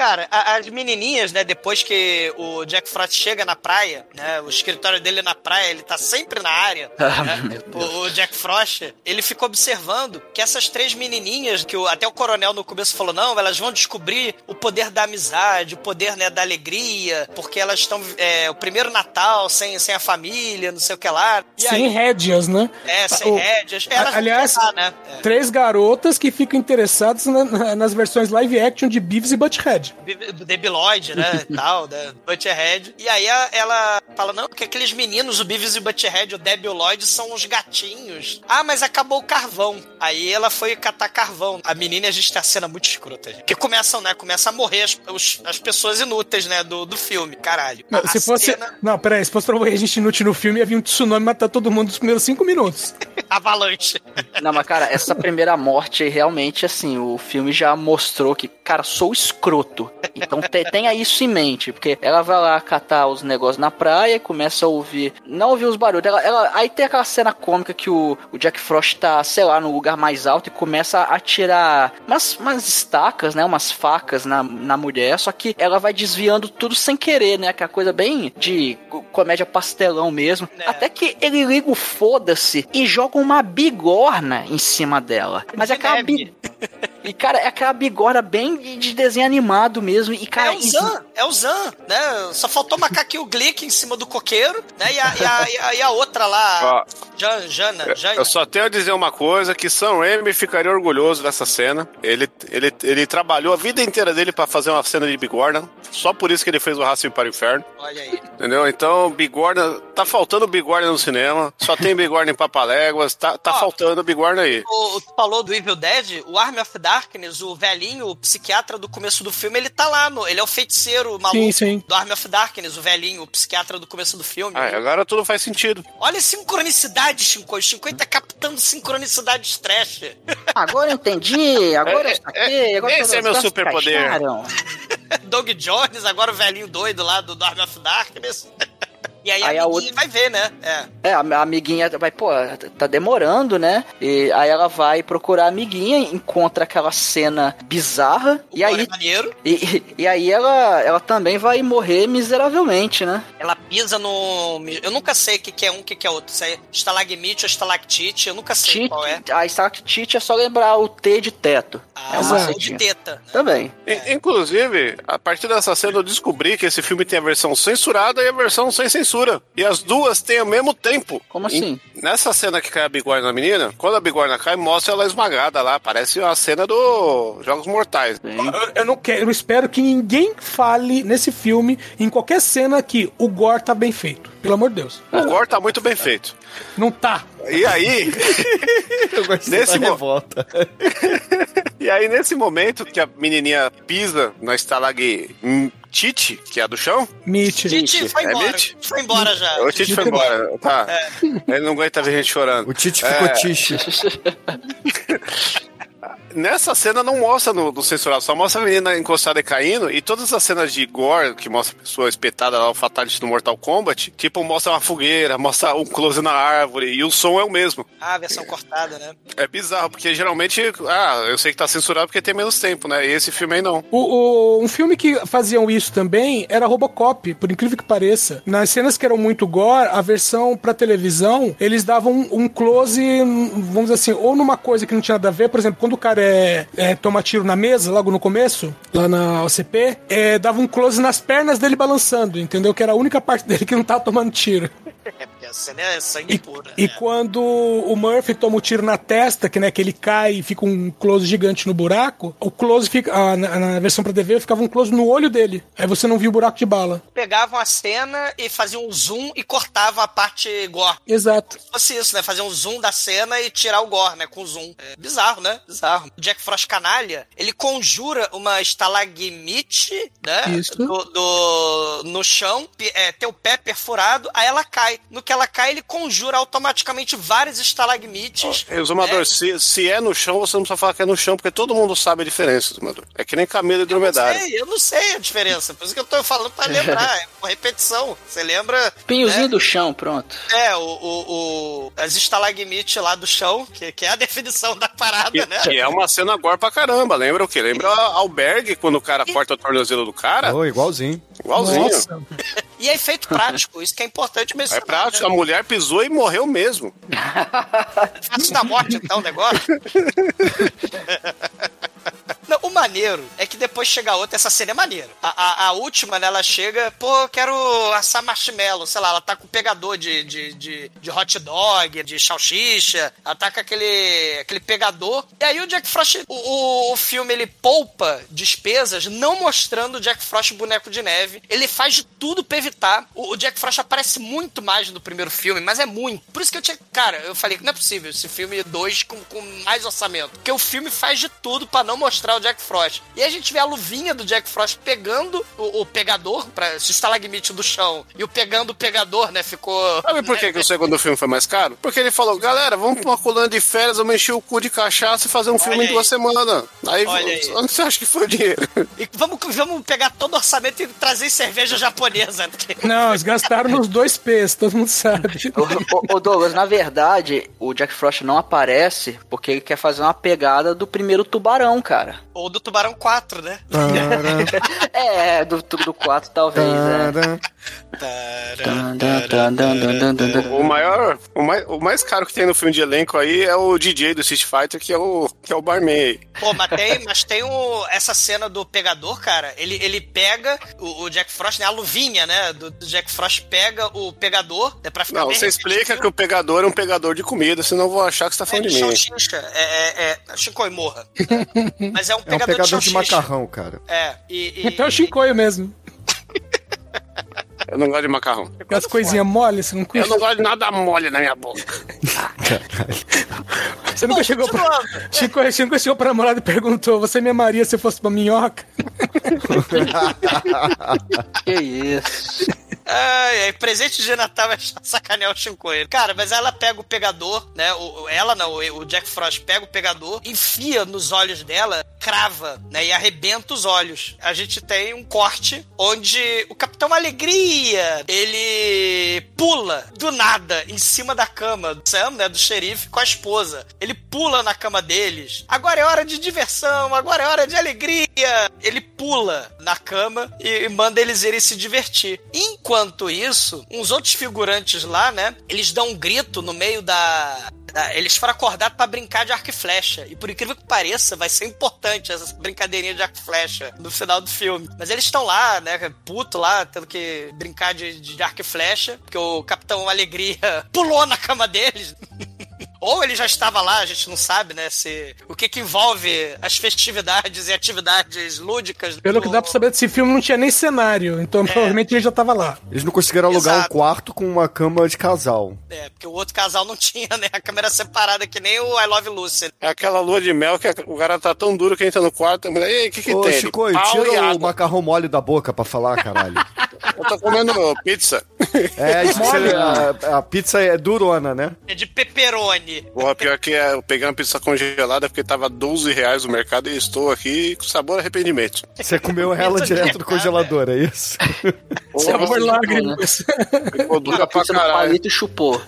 Cara, a- as menininhas, né, depois que o Jack Frost chega na praia, né, o escritório dele na praia, ele tá sempre na área, [LAUGHS] Ah, né, meu Deus. o, o Jack Frost, ele ficou observando que essas três menininhas, que o- até o coronel no começo falou, não, elas vão descobrir o poder da amizade, o poder, né, da alegria, porque elas estão, é, o primeiro Natal sem, sem a família, não sei o que lá. E Sem aí, rédeas, né? é, sem O- rédeas. Elas vão aliás, né? É. Três garotas que ficam interessadas na- na- nas versões live action de Beavis e Butthead. Debiloid, né, e [LAUGHS] tal, né, Butcherhead. E aí ela fala, não, porque aqueles meninos, o Beavis e o Butcherhead, o Lloyd, são uns gatinhos. Ah, mas acabou o carvão. Aí ela foi catar carvão. A menina, a gente tem a cena muito escrota, gente. Que começam, né, começa a morrer as, os- as pessoas inúteis, né, do, do filme, caralho. Não, A- se a fosse. cena- Não, peraí, se fosse pra morrer gente inútil no filme, ia vir um tsunami matar todo mundo nos primeiros cinco minutos. [LAUGHS] Avalanche. Não, mas cara, essa primeira morte aí, realmente, assim, o filme já mostrou que, cara, sou escroto. Então te- tenha isso em mente, porque ela vai lá catar os negócios na praia e começa a ouvir. Não ouvir os barulhos. Ela, ela- aí tem aquela cena cômica que o, o Jack Frost tá, sei lá, no lugar mais alto e começa a tirar umas, umas estacas, né? Umas facas na, na mulher, só que ela vai desviando tudo sem querer, né? Aquela coisa bem de comédia pastelão mesmo. É. Até que ele liga o foda-se e joga uma bigorna em cima dela. Mas é aquela neve. bi... E, cara, é aquela bigorna bem de, de desenho animado mesmo. E, É cara, o Zan, é o Zan, né? Só faltou o macaquinho Glick em cima do coqueiro, né? E a, e a, e a, e a outra lá, [LAUGHS] Jan, Jana, Jana. Eu só tenho a dizer uma coisa, que Sam Raimi ficaria orgulhoso dessa cena. Ele, ele, ele trabalhou a vida inteira dele pra fazer uma cena de bigorna. Só por isso que ele fez o Racing para o Inferno. Olha aí. Entendeu? Então, bigorna... Tá faltando bigorna no cinema. Só tem bigorna em Papaléguas. Tá, tá Ó. faltando bigorna aí. O, falou do Evil Dead, o Army of Darkness, o velhinho, o psiquiatra do começo do filme, ele tá lá, no, ele é o feiticeiro maluco Sim, sim. do Army of Darkness, o velhinho, o psiquiatra do começo do filme. Ah, agora tudo faz sentido. Olha a sincronicidade, Shinkoi. O Shinkoi tá captando sincronicidade trash. [LAUGHS] agora eu entendi, agora É, eu saquei, agora esse é meu superpoder. [LAUGHS] Doug Jones, agora o velhinho doido lá do, do Army of Darkness. [LAUGHS] E aí, Aí a a amiguinha vai ver, né? É. É, a amiguinha vai, pô, tá demorando, né? E aí ela vai procurar a amiguinha, encontra aquela cena bizarra, e Gore aí, é maneiro. e, e- e aí ela, ela também vai morrer miseravelmente, né? Ela pisa no. Eu nunca sei o que, que é um, o que, que é outro. Se é estalagmite ou estalactite, eu nunca sei Tite, qual é. a estalactite é só lembrar o T de teto. Ah, é uma uma ou de teta. Também. I- Inclusive, a partir dessa cena eu descobri que esse filme tem a versão censurada e a versão sem censura. E as duas têm ao mesmo tempo. Como assim? Em- nessa cena que cai a bigorna na menina, quando a bigorna cai, mostra ela esmagada lá. Parece a cena do Jogos Mortais. Eu, eu não quero, eu espero que ninguém fale nesse filme, em qualquer cena, que o gore tá bem feito. Pelo amor de Deus. O gore tá muito bem feito. Não tá. E aí, [LAUGHS] Eu gosto Nesse mo- revolta. [LAUGHS] e aí nesse momento que a menininha pisa na estalagmite, que é a do chão, Mitch. Titi foi É embora. Mitch? Foi embora já. o Tite foi embora. Tá. Ele não aguenta ver gente chorando. O Tite ficou É. tiche. [LAUGHS] Nessa cena não mostra no, no censurado, só mostra a menina encostada e caindo, e todas as cenas de gore, que mostra a pessoa espetada lá, o Fatality no Mortal Kombat, tipo, mostra uma fogueira, mostra um close na árvore, e o som é o mesmo. Ah, a versão cortada, né? É bizarro, porque geralmente, ah, eu sei que tá censurado porque tem menos tempo, né? E esse filme aí não. O, o- um filme que faziam isso também era Robocop, por incrível que pareça. Nas cenas que eram muito gore, a versão pra televisão, eles davam um, um close, vamos dizer assim, ou numa coisa que não tinha nada a ver, por exemplo, quando o cara é, é, tiro na mesa, logo no começo, lá na OCP, é, dava um close nas pernas dele balançando, entendeu? Que era a única parte [LAUGHS] dele que não tava tomando tiro. É, [LAUGHS] cena é sangue E, puro. e né? quando o Murphy toma o tiro na testa, que, né, que ele cai e fica um close gigante no buraco, o close fica. ah, na, na versão pra TV ficava um close no olho dele. Aí você não viu o buraco de bala. Pegavam a cena e faziam um zoom e cortavam a parte gore. Exato. Se fosse isso, né? Fazer um zoom da cena e tirar o gore, né? Com zoom. É bizarro, né? Bizarro. Jack Frost canalha, ele conjura uma estalagmite, né? Isso. Do, do- no chão, é, ter o pé perfurado, aí ela cai. No que ela cai, ele conjura automaticamente várias estalagmites. Exumador, se, se é no chão, você não precisa falar que é no chão, porque todo mundo sabe a diferença, Exumador. É que nem camelo e Eu não dromedário. sei, eu não sei a diferença. Por isso que eu tô falando pra [LAUGHS] lembrar. É uma repetição. Você lembra? Pinhozinho né? do chão, pronto. É, o, o, o- as estalagmites lá do chão, que, que é a [LAUGHS] definição da parada, Que, né? que é uma cena gore pra caramba. Lembra o quê? Lembra albergue quando o cara corta o tornozelo do cara? Oh, igualzinho. Igualzinho. Nossa. [LAUGHS] E é efeito prático, isso que é importante É mencionar. prático, a Né? mulher pisou e morreu mesmo. Fácil da morte, então, o negócio. [LAUGHS] Não, maneiro é que depois chega a outra, essa cena é maneira. A, a, a última, né, ela chega, pô, quero assar marshmallow, sei lá, ela tá com pegador de, de, de, de hot dog, de salsicha, ela tá com aquele, aquele pegador. E aí o Jack Frost, o, o, o filme, ele poupa despesas não mostrando o Jack Frost boneco de neve. Ele faz de tudo pra evitar. O, o Jack Frost aparece muito mais no primeiro filme, mas é muito. Por isso que eu tinha. Cara, eu falei que não é possível esse filme 2 com, com mais orçamento. Porque o filme faz de tudo pra não mostrar o Jack Frost. E a gente vê a luvinha do Jack Frost pegando o, o pegador, pra, esse estalagmite do chão, e o pegando o pegador, né? Ficou. Sabe por que, que o segundo filme foi mais caro? Porque ele falou, galera, vamos pra uma coluna de férias, vamos encher o cu de cachaça e fazer um filme em aí. duas semanas. Aí, Olha aí. onde você acha que foi o dinheiro? E vamos, vamos pegar todo o orçamento e trazer cerveja japonesa. Não, eles gastaram nos dois P's, todo mundo sabe. Ô, Douglas, na verdade, o Jack Frost não aparece porque ele quer fazer uma pegada do primeiro tubarão, cara. Ou do Tubarão 4, né? [LAUGHS] É, do, do, do 4 talvez, é. Tan. O maior, o mais, o mais caro que tem no filme de elenco aí é o DJ do Street Fighter, que é o, que é o barman aí. Pô, mas tem, mas tem o, essa cena do pegador, cara. Ele, ele pega o, o Jack Frost, né? A luvinha, né? Do, do Jack Frost pega o pegador, né? Pra ficar Não, você explica que o pegador é um pegador de comida, senão eu vou achar que você tá É falando de de mim. É, é, é Shinkoi morra. [LAUGHS] Mas é um É um pegador, pegador de de macarrão, cara. É, e. e Então é o Shinkoio mesmo. Eu não gosto de macarrão. Aquelas coisinhas mole, você não Eu curte? não gosto de nada mole na minha boca. Você nunca Bom, chegou pra... Chico, Chico chegou pra namorada e perguntou: Você me amaria se eu fosse pra minhoca? [LAUGHS] Que isso. Ai, ai, presente de Natal é sacanear o Shinkoio. Cara, mas ela pega o pegador, né? O, ela não, o Jack Frost pega o pegador, enfia nos olhos dela, crava, né? E arrebenta os olhos. A gente tem um corte onde o Capitão Alegria, ele pula do nada em cima da cama do Sam, né? Do xerife com a esposa. Ele pula na cama deles. Agora é hora de diversão, agora é hora de alegria. Ele pula na cama e manda eles irem se divertir. Enquanto isso, uns outros figurantes lá, né? Eles dão um grito no meio da. Eles foram acordados pra brincar de arco e flecha. E por incrível que pareça, vai ser importante essa brincadeirinha de arco e flecha no final do filme. Mas eles estão lá, né? Puto lá, tendo que brincar de, de arco e flecha. Porque o Capitão Alegria [LAUGHS] pulou na cama deles. Ou ele já estava lá, a gente não sabe, né? Se, o que que envolve as festividades e atividades lúdicas. Pelo do- que dá pra saber desse filme, não tinha nem cenário. Então, provavelmente ele já tava lá. Eles não conseguiram alugar Exato. um quarto com uma cama de casal. É, porque o outro casal não [LAUGHS] tinha, né? A câmera separada que nem o I Love Lucy. É aquela lua de mel que o cara tá tão duro que entra no quarto. A mulher, ei, o que que Ô, tem? Chico, "Pau e tira o água." macarrão mole da boca pra falar, caralho. [LAUGHS] Eu tô comendo pizza. É, isso você- a, a pizza é durona, né? É de pepperoni. Porra, pior que é, eu peguei uma pizza congelada porque tava 12 reais no mercado e estou aqui com sabor arrependimento. Você comeu ela direto do congelador, é isso? Sabor lágrimas. Ficou dura Uma pra caralho. palito e chupou.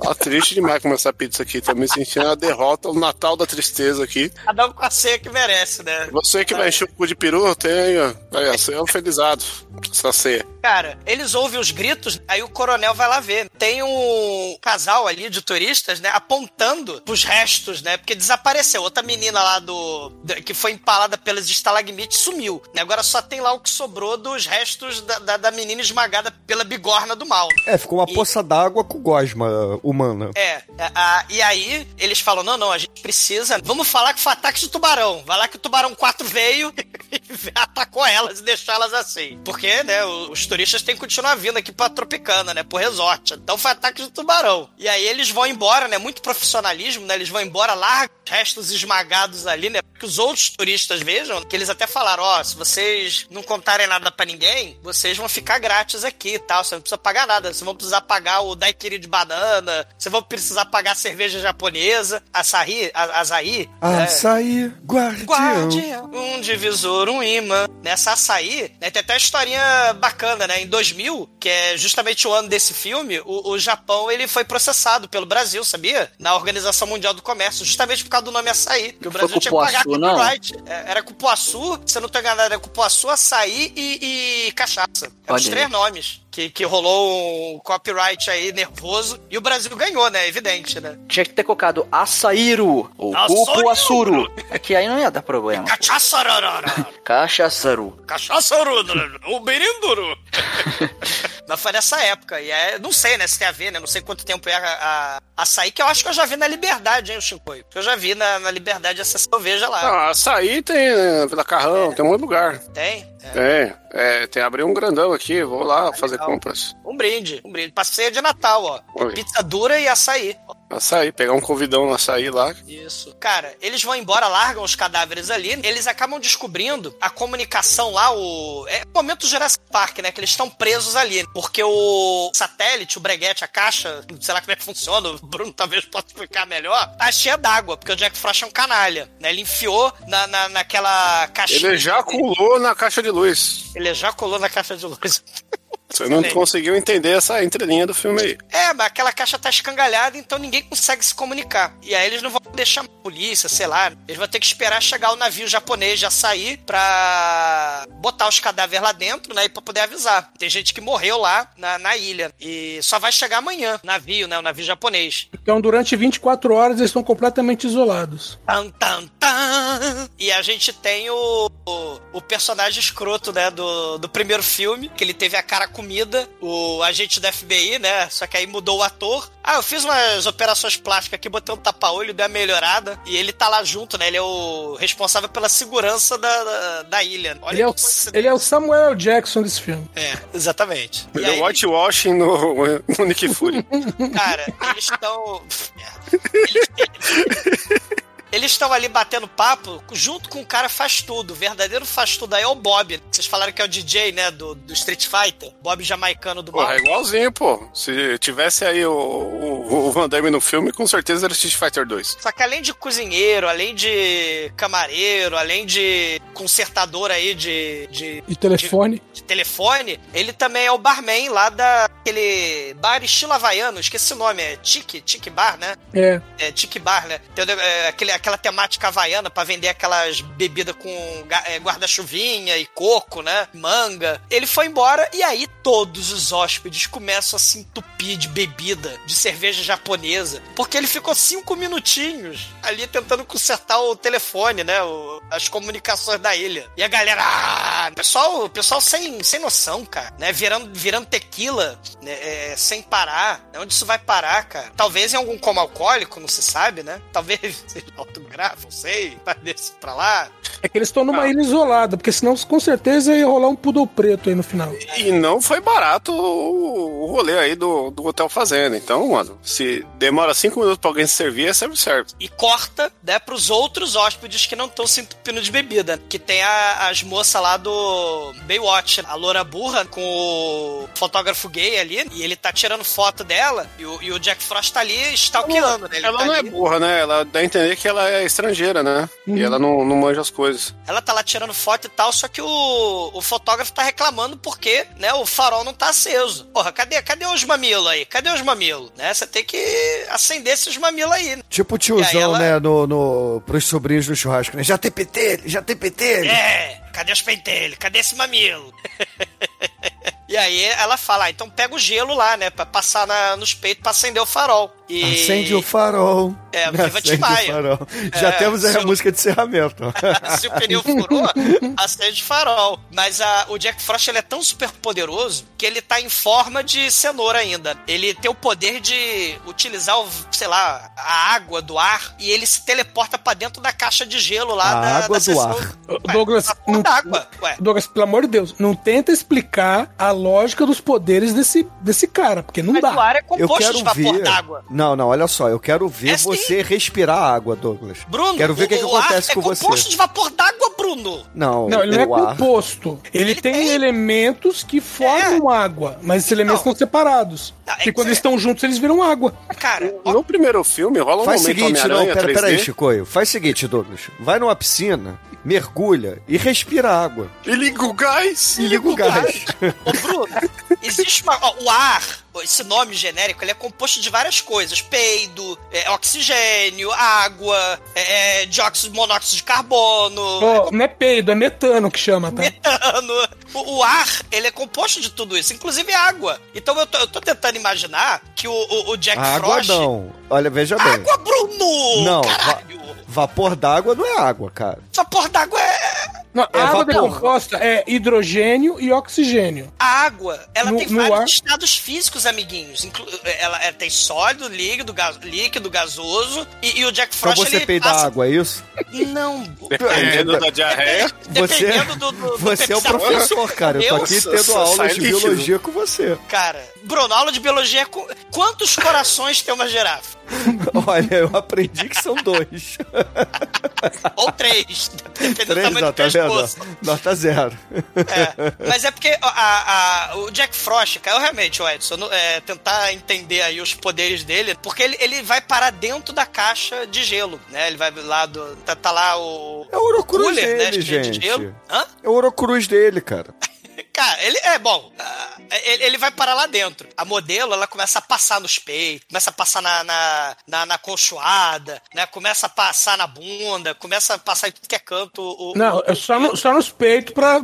Tá triste demais comer essa pizza aqui. Tô me sentindo a derrota, o Natal da tristeza aqui. Cada um com a ceia que merece, né? Você que vai encher o cu de peru, tenha. Aí, você é um felizado. Essa ceia. Cara, eles ouvem os gritos, aí o coronel vai lá ver. Tem um casal ali de turistas, né, apontando pros restos, né, porque desapareceu. Outra menina lá do. que foi empalada pelas estalagmites sumiu. Né, agora só tem lá o que sobrou dos restos da, da, da menina esmagada pela bigorna do mal. É, ficou uma E- poça d'água com gosma humana. É, é, a- e aí eles falam: não, não, a gente precisa. Vamos falar que foi ataque de tubarão. Vai lá que o tubarão 4 veio [LAUGHS] e atacou elas e deixou elas assim. Porque, né, o- os turistas têm que continuar vindo aqui pra Tropicana, né, pro resort. Então foi ataque de tubarão. E aí eles vão embora, né, muito profissionalismo, né, eles vão embora, largam os restos esmagados ali, né, que os outros turistas vejam, que eles até falaram: ó, se vocês não contarem nada pra ninguém, vocês vão ficar grátis aqui e tal. Você não precisa pagar nada. Vocês vão precisar pagar o daiquiri de banana, vocês vão precisar pagar a cerveja japonesa, açaí, a- açaí. é, Açaí, guardião. Guardião, um divisor, um imã. Nessa açaí, né, tem até uma historinha bacana, né? Em 2000, que é justamente o ano desse filme, o, o Japão ele foi processado pelo Brasil, sabia? Na Organização Mundial do Comércio, justamente por causa do nome açaí. Que o Foi Brasil tinha que pagar copyright. É, Era cupuaçu, se eu não tô enganado, era cupuaçu, açaí e, e cachaça. Eram Olha os três nomes. Que, que rolou um copyright aí nervoso. E o Brasil ganhou, né? Evidente, né? Tinha que ter colocado açaíru ou cupuaçuru. Que aí não ia dar problema. Cachaça, rarara. Cachaçaru. Cachaça o [LAUGHS] berinduro. [LAUGHS] Mas foi nessa época. E é, não sei, né, se tem a ver, né? Não sei quanto tempo é a, a açaí, que eu acho que eu já vi na Liberdade, hein, o Chicoio. Eu já vi na, na Liberdade essa cerveja lá. Ah, açaí tem né, Vila Carrão, tem um de lugar. Tem? É. Tem, é, tem abrir um grandão aqui, vou lá fazer legal. compras. Um brinde, um brinde. Passeia de Natal, ó. Oi. Pizza dura e açaí. Açaí, pegar um convidão no açaí lá. Isso. Cara, eles vão embora, largam os cadáveres ali, eles acabam descobrindo a comunicação lá, o. É o momento Jurassic Park, né? Que eles estão presos ali. Porque o satélite, o breguete, a caixa, sei lá como é que funciona, o Bruno talvez possa explicar melhor, tá cheia d'água, porque o Jack Frost é um canalha, né? Ele enfiou na, na, naquela caixinha. Ele já colou na caixa de luz. Ele já colou na caixa de luz. Você não Sim. conseguiu entender essa entrelinha do filme aí. É, mas aquela caixa tá escangalhada, então ninguém consegue se comunicar. E aí eles não vão deixar a polícia, sei lá. Eles vão ter que esperar chegar o navio japonês já sair pra botar os cadáveres lá dentro, né? E pra poder avisar. Tem gente que morreu lá na, na ilha. E só vai chegar amanhã, o navio, né? O navio japonês. Então, durante 24 horas, eles estão completamente isolados. Tan, tan, tan. E a gente tem o, o, o personagem escroto, né, do, do primeiro filme, que ele teve a cara comida, o agente da FBI, né, só que aí mudou o ator. Ah, eu fiz umas operações plásticas aqui, botei um tapa-olho, deu uma melhorada, e ele tá lá junto, né, ele é o responsável pela segurança da, da, da ilha. Olha Ele é, o, ele é o Samuel L. Jackson desse filme. É, exatamente. E Ele é aí, whitewashing no, no Nick Fury. Cara, eles estão. [LAUGHS] Eles, eles- eles estão ali batendo papo, junto com o cara faz tudo. O verdadeiro faz tudo aí é o Bob. Vocês falaram que é o DJ, né, do, do Street Fighter. Bob jamaicano do mal. é igualzinho, pô. Se tivesse aí o, o, o Van Damme no filme, com certeza era Street Fighter 2. Só que além de cozinheiro, além de camareiro, além de consertador aí de, de, E telefone. de telefone, ele também é o barman lá daquele bar estilo havaiano, esqueci o nome, é Tiki, Tiki Bar, né? É. É Tiki Bar, né? Tem, é, aquele, aquela temática havaiana pra vender aquelas bebidas com é, guarda-chuvinha e coco, né? Manga. Ele foi embora e aí todos os hóspedes começam a se entupir de bebida, de cerveja japonesa, porque ele ficou cinco minutinhos ali tentando consertar o telefone, né? O- as comunicações da ilha. E a galera, ah, pessoal, pessoal sem, sem noção, cara, né? Virando, virando tequila, né? É, sem parar. Onde isso vai parar, cara? Talvez em algum coma alcoólico, não se sabe, né? Talvez [LAUGHS] seja autografo, não sei, vai desse pra lá. É que eles estão numa ilha isolada, porque senão com certeza ia rolar um poodle preto aí no final. E não foi barato o, rolê aí do, do Hotel Fazenda. Então, mano, se demora cinco minutos pra alguém se servir, é sempre certo. E corta, né, pros outros hóspedes que não estão se entupindo de bebida. Que tem a- as moças lá do Baywatch, a loura burra com o fotógrafo gay ali, e ele tá tirando foto dela, e o, e o Jack Frost tá ali stalkeando, né? Ele Ela tá não é ali- burra, né? Ela dá a entender que ela é estrangeira, né? E ela não, não manja as coisas. Ela tá lá tirando foto e tal, só que o, o fotógrafo tá reclamando porque, né, o farol não tá aceso. Porra, cadê, cadê os mamilos aí? Cadê os mamilos? Né, você tem que acender esses mamilos aí. né? Tipo o tiozão, ela- né, no, no, pros sobrinhos no churrasco, né? Já tem PT, já tem PT. É, cadê os pentelhos? Cadê esse mamilo? [LAUGHS] E aí ela fala, ah, então pega o gelo lá, né? Pra passar na- nos peitos pra acender o farol. E... Acende o farol. É, o Timaya. farol. Já É, temos aí a o- música de encerramento. [LAUGHS] Se o pneu furou, [LAUGHS] acende farol. Mas a- o Jack Frost ele é tão super poderoso que ele tá em forma de cenoura ainda. Ele tem o poder de utilizar, o, sei lá, a água do ar e ele se teleporta pra dentro da caixa de gelo lá A da, água da do ar. Ué, Douglas, porra não- água. Ué. Douglas, pelo amor de Deus, não tenta explicar a lógica dos poderes desse, desse cara, porque não Mas dá. o ar é Eu composto quero de vapor ver. d'água. Não, não, olha só, eu quero ver É sim. Você respirar água, Douglas. Bruno, Quero ver o que, que o acontece é com você. composto de vapor d'água, Bruno. Não, Não, ele não é o ar. composto. Ele, tem, tem. elementos que formam água, mas esses elementos Não. estão separados. Não, é Porque que quando eles estão juntos, eles viram água. Cara, ó, No primeiro filme rola um Faz o momento seguinte, não, pera, 3D. peraí, Chicoio. Faz o seguinte, Douglas. Vai numa piscina, mergulha e respira água. E liga o gás. E liga o gás. Ô, Bruno, existe uma. ó, o ar, esse nome genérico, ele é composto de várias coisas: peido, é, oxigênio, água, é, é, dióxido, monóxido de carbono, Ó, não é peido, é metano que chama, tá? metano. O, o ar, ele é composto de tudo isso, inclusive água. Então eu tô, eu tô tentando imaginar que o, o, o Jack A água Frost. não. Olha, veja bem. Água, Bruno! Não, Caralho! Vapor d'água não é água, cara. Vapor d'água é. Não, a É água vapor. decomposta é hidrogênio e oxigênio. A água, ela No- tem no vários ar- estados físicos, amiguinhos. Inclu- ela, ela tem sólido, líquido, gas- líquido, gasoso. E, e o Jack Então Frost você ele peida passa- água, é isso? Não. Dependendo da diarreia. Você, Dependendo do, do, do você é o professor, cara. Eu tô aqui Nossa, tendo aulas sai de biologia com você. Cara, Bruno, aula de biologia é com... Quantos corações tem uma girafa? [LAUGHS] Olha, eu aprendi que são dois. [LAUGHS] Ou três, dependendo do Três, tamanho do tá vendo? pescoço. Nota zero. É, mas é porque a- a- o Jack Frost, cara, eu realmente, o Edson, é, tentar entender aí os poderes dele, porque ele, ele vai parar dentro da caixa de gelo, né? Ele vai lá do. Tá, tá lá o. É o Orocruz né, dele, de gente. gelo. Hã? É o Orocruz dele, cara. [LAUGHS] Cara, ele é bom. ah, Ele, ele vai parar lá dentro. A modelo, ela começa a passar nos peitos, começa a passar na, na, na, na conchoada, né? Começa a passar na bunda, começa a passar em tudo que é canto. O, Não, é só, no- só nos peitos pra,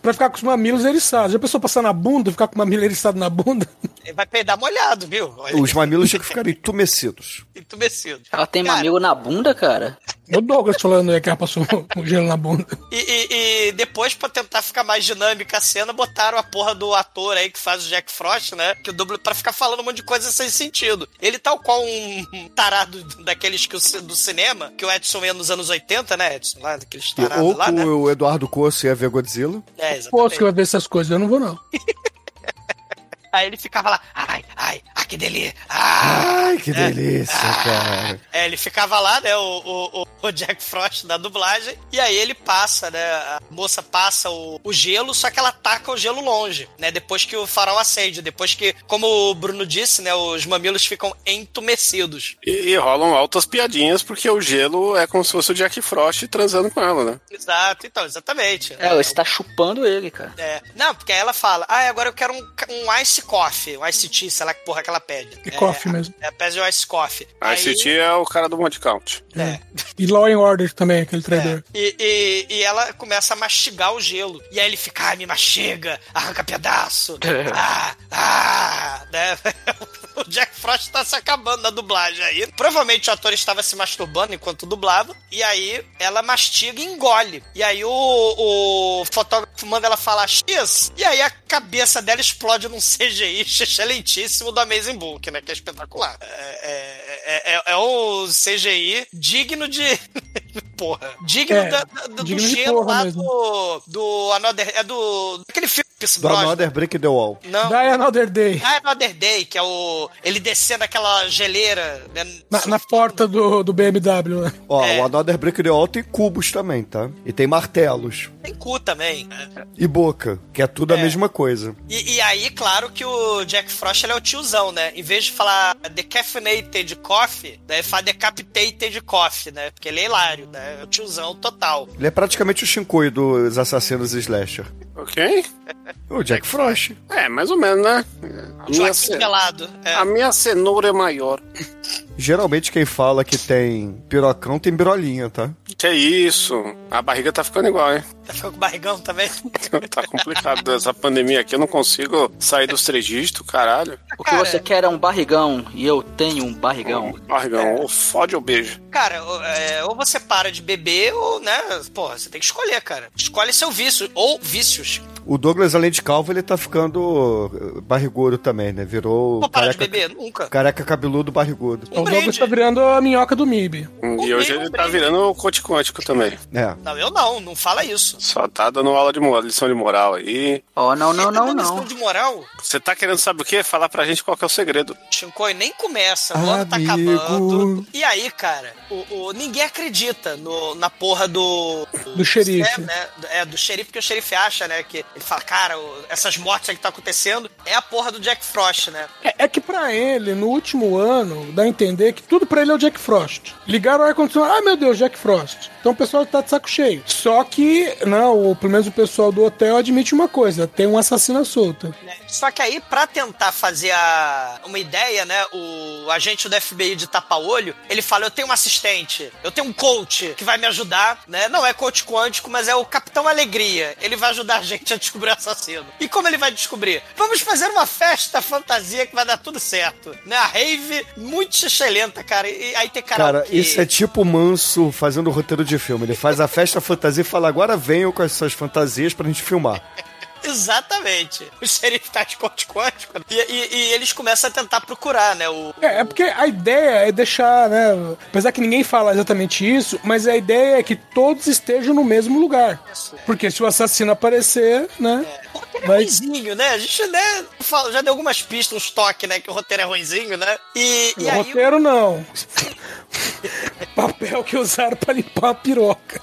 pra ficar com os mamilos eriçados. Já pensou passar na bunda, ficar com o mamilo eriçado na bunda? [LAUGHS] Vai peidar molhado, viu? Olha, Os mamilos tinham que ficar entumecidos. [LAUGHS] entumecido. Ela tem Cara, mamilo na bunda, cara? O Douglas falando aí que ela passou [LAUGHS] um gelo na bunda. E, e- e depois, pra tentar ficar mais dinâmica a cena, botaram a porra do ator aí que faz o Jack Frost, né? Que o dublo pra ficar falando um monte de coisa sem sentido. Ele tal qual um tarado daqueles que o do cinema, que o Edson ia nos anos 80, né, Edson? Lá, daqueles tarados Ou lá, né? o Eduardo Coço ia ver Godzilla. É, Posso exatamente. que vai ver essas coisas, eu não vou não. [LAUGHS] Aí ele ficava lá, ai, ai, que delícia. Ah, Ai, que delícia, cara. É, ele ficava lá, né, o, o, o- Jack Frost da dublagem, e aí ele passa, né, a moça passa o, o gelo, só que ela taca o gelo longe, né, depois que o farol acende, depois que, como o Bruno disse, né, os mamilos ficam entumecidos. E, e rolam altas piadinhas, porque o gelo é como se fosse o Jack Frost transando com ela, né? Exato, então, exatamente. É, você tá chupando ele, cara. É. Não, porque aí ela fala, ah, agora eu quero um, um ice coffee, um ice tea, sei lá que porra que ela pede. Que é, coffee mesmo. É, pede o ice coffee. A Aí- ICT é o cara do Monte Count. É. E Law and Order também, aquele traidor. E, e, e ela começa a mastigar o gelo. E aí ele fica, ah, me mastiga, arranca pedaço. [LAUGHS] ah, ah, né? [LAUGHS] O Jack Frost tá se acabando na dublagem aí. Provavelmente o ator estava se masturbando enquanto dublava. E aí ela mastiga e engole. E aí o, o fotógrafo manda ela falar X. E aí a cabeça dela explode num [LAUGHS] CGI excelentíssimo do Amazing Book, né? Que é espetacular. É, é, é, é um CGI digno de. [LAUGHS] [LAUGHS] Porra. Digno É, da- da- do digno de gelo porra lá mesmo. do. Do Another. É do. Aquele filme Pierce Do Brosnan. Another Break the Wall. Não. Die Another Day. Ah, Another Day, que é o. Ele descendo aquela geleira. Né? Na, na porta do, do BMW, né? Ó, É. o Another Break the Wall tem cubos também, tá? E tem martelos. Tem cu também. E boca, que é tudo a É. mesma coisa. E, e aí, claro que o Jack Frost ele é o tiozão, né? Em vez de falar decaffeinated coffee, né? ele fala decapitated coffee, né? Porque ele é hilário, né? É o tiozão total. Ele é praticamente o Shinkoi dos assassinos slasher. Ok? [LAUGHS] O Jack Frost. É, mais ou menos, né? A minha, ce- pelado. É. a minha cenoura é maior. Geralmente quem fala que tem pirocão tem birolinha, tá? Que isso? A barriga tá ficando igual, hein? [LAUGHS] Tá ficando com barrigão também? tá complicado essa pandemia aqui. Eu não consigo sair dos três dígitos, caralho. O que Cara. você quer é um barrigão e eu tenho um barrigão. Barrigão, ou fode ou beijo. Cara, ou- é, ou você para de beber, ou, né? Porra, você tem que escolher, cara. Escolhe seu vício, ou vícios. O Douglas, além de calvo, ele tá ficando eh, barrigudo também, né? Virou parar de careca, beber? Nunca. careca cabeludo barrigudo. O brinde. Douglas tá virando a minhoca do MIB. E hoje ele tá virando o coach quântico também. É. Não, eu não, não fala isso. Só tá dando aula de moral, lição de moral aí. Oh, não, não, não, Tá lição não. de moral, Você tá querendo saber o quê? Falar pra gente qual que é o segredo. Shinkoi nem começa, o ano tá acabando. E aí, cara, o, o- ninguém acredita no, na porra do. Do xerife. Sam, né? É, do xerife, porque o xerife acha, né? Que ele fala, cara, o- essas mortes aí que tá acontecendo é a porra do Jack Frost, né? É, é que pra ele, no último ano, dá a entender que tudo pra ele é o Jack Frost. Ligaram o ar-condicionado, ah meu Deus, Jack Frost. Então o pessoal tá de saco cheio. Só que, não, o, pelo menos o pessoal do hotel admite uma coisa: tem um assassino solto. Né? Só que aí, pra tentar fazer a, uma ideia, né? O agente do FBI de tapa-olho, ele fala: Eu tenho um assistente, eu tenho um coach que vai me ajudar, né? Não é coach quântico, mas é o Capitão Alegria. Ele vai ajudar a gente a descobrir o assassino. E como ele vai descobrir? Vamos fazer uma festa fantasia que vai dar tudo certo. Né? A rave muito excelente, cara. E aí tem cara. Isso é tipo o Manso fazendo roteiro de filme. Ele faz a festa [LAUGHS] fantasia e fala, agora venham com as suas fantasias pra gente filmar. [LAUGHS] Exatamente. O xerife tá de coach quântico. E, e- e eles começam a tentar procurar, né? O, É, é porque a ideia é deixar, né? Apesar que ninguém fala exatamente isso, mas a ideia é que todos estejam no mesmo lugar. Porque se o assassino aparecer, né? É Vai- ruimzinho, né? A gente né, já deu algumas pistas, uns toques, né? Que o roteiro é ruimzinho, né? E, e o roteiro não. [LAUGHS] Papel que usaram pra limpar a piroca.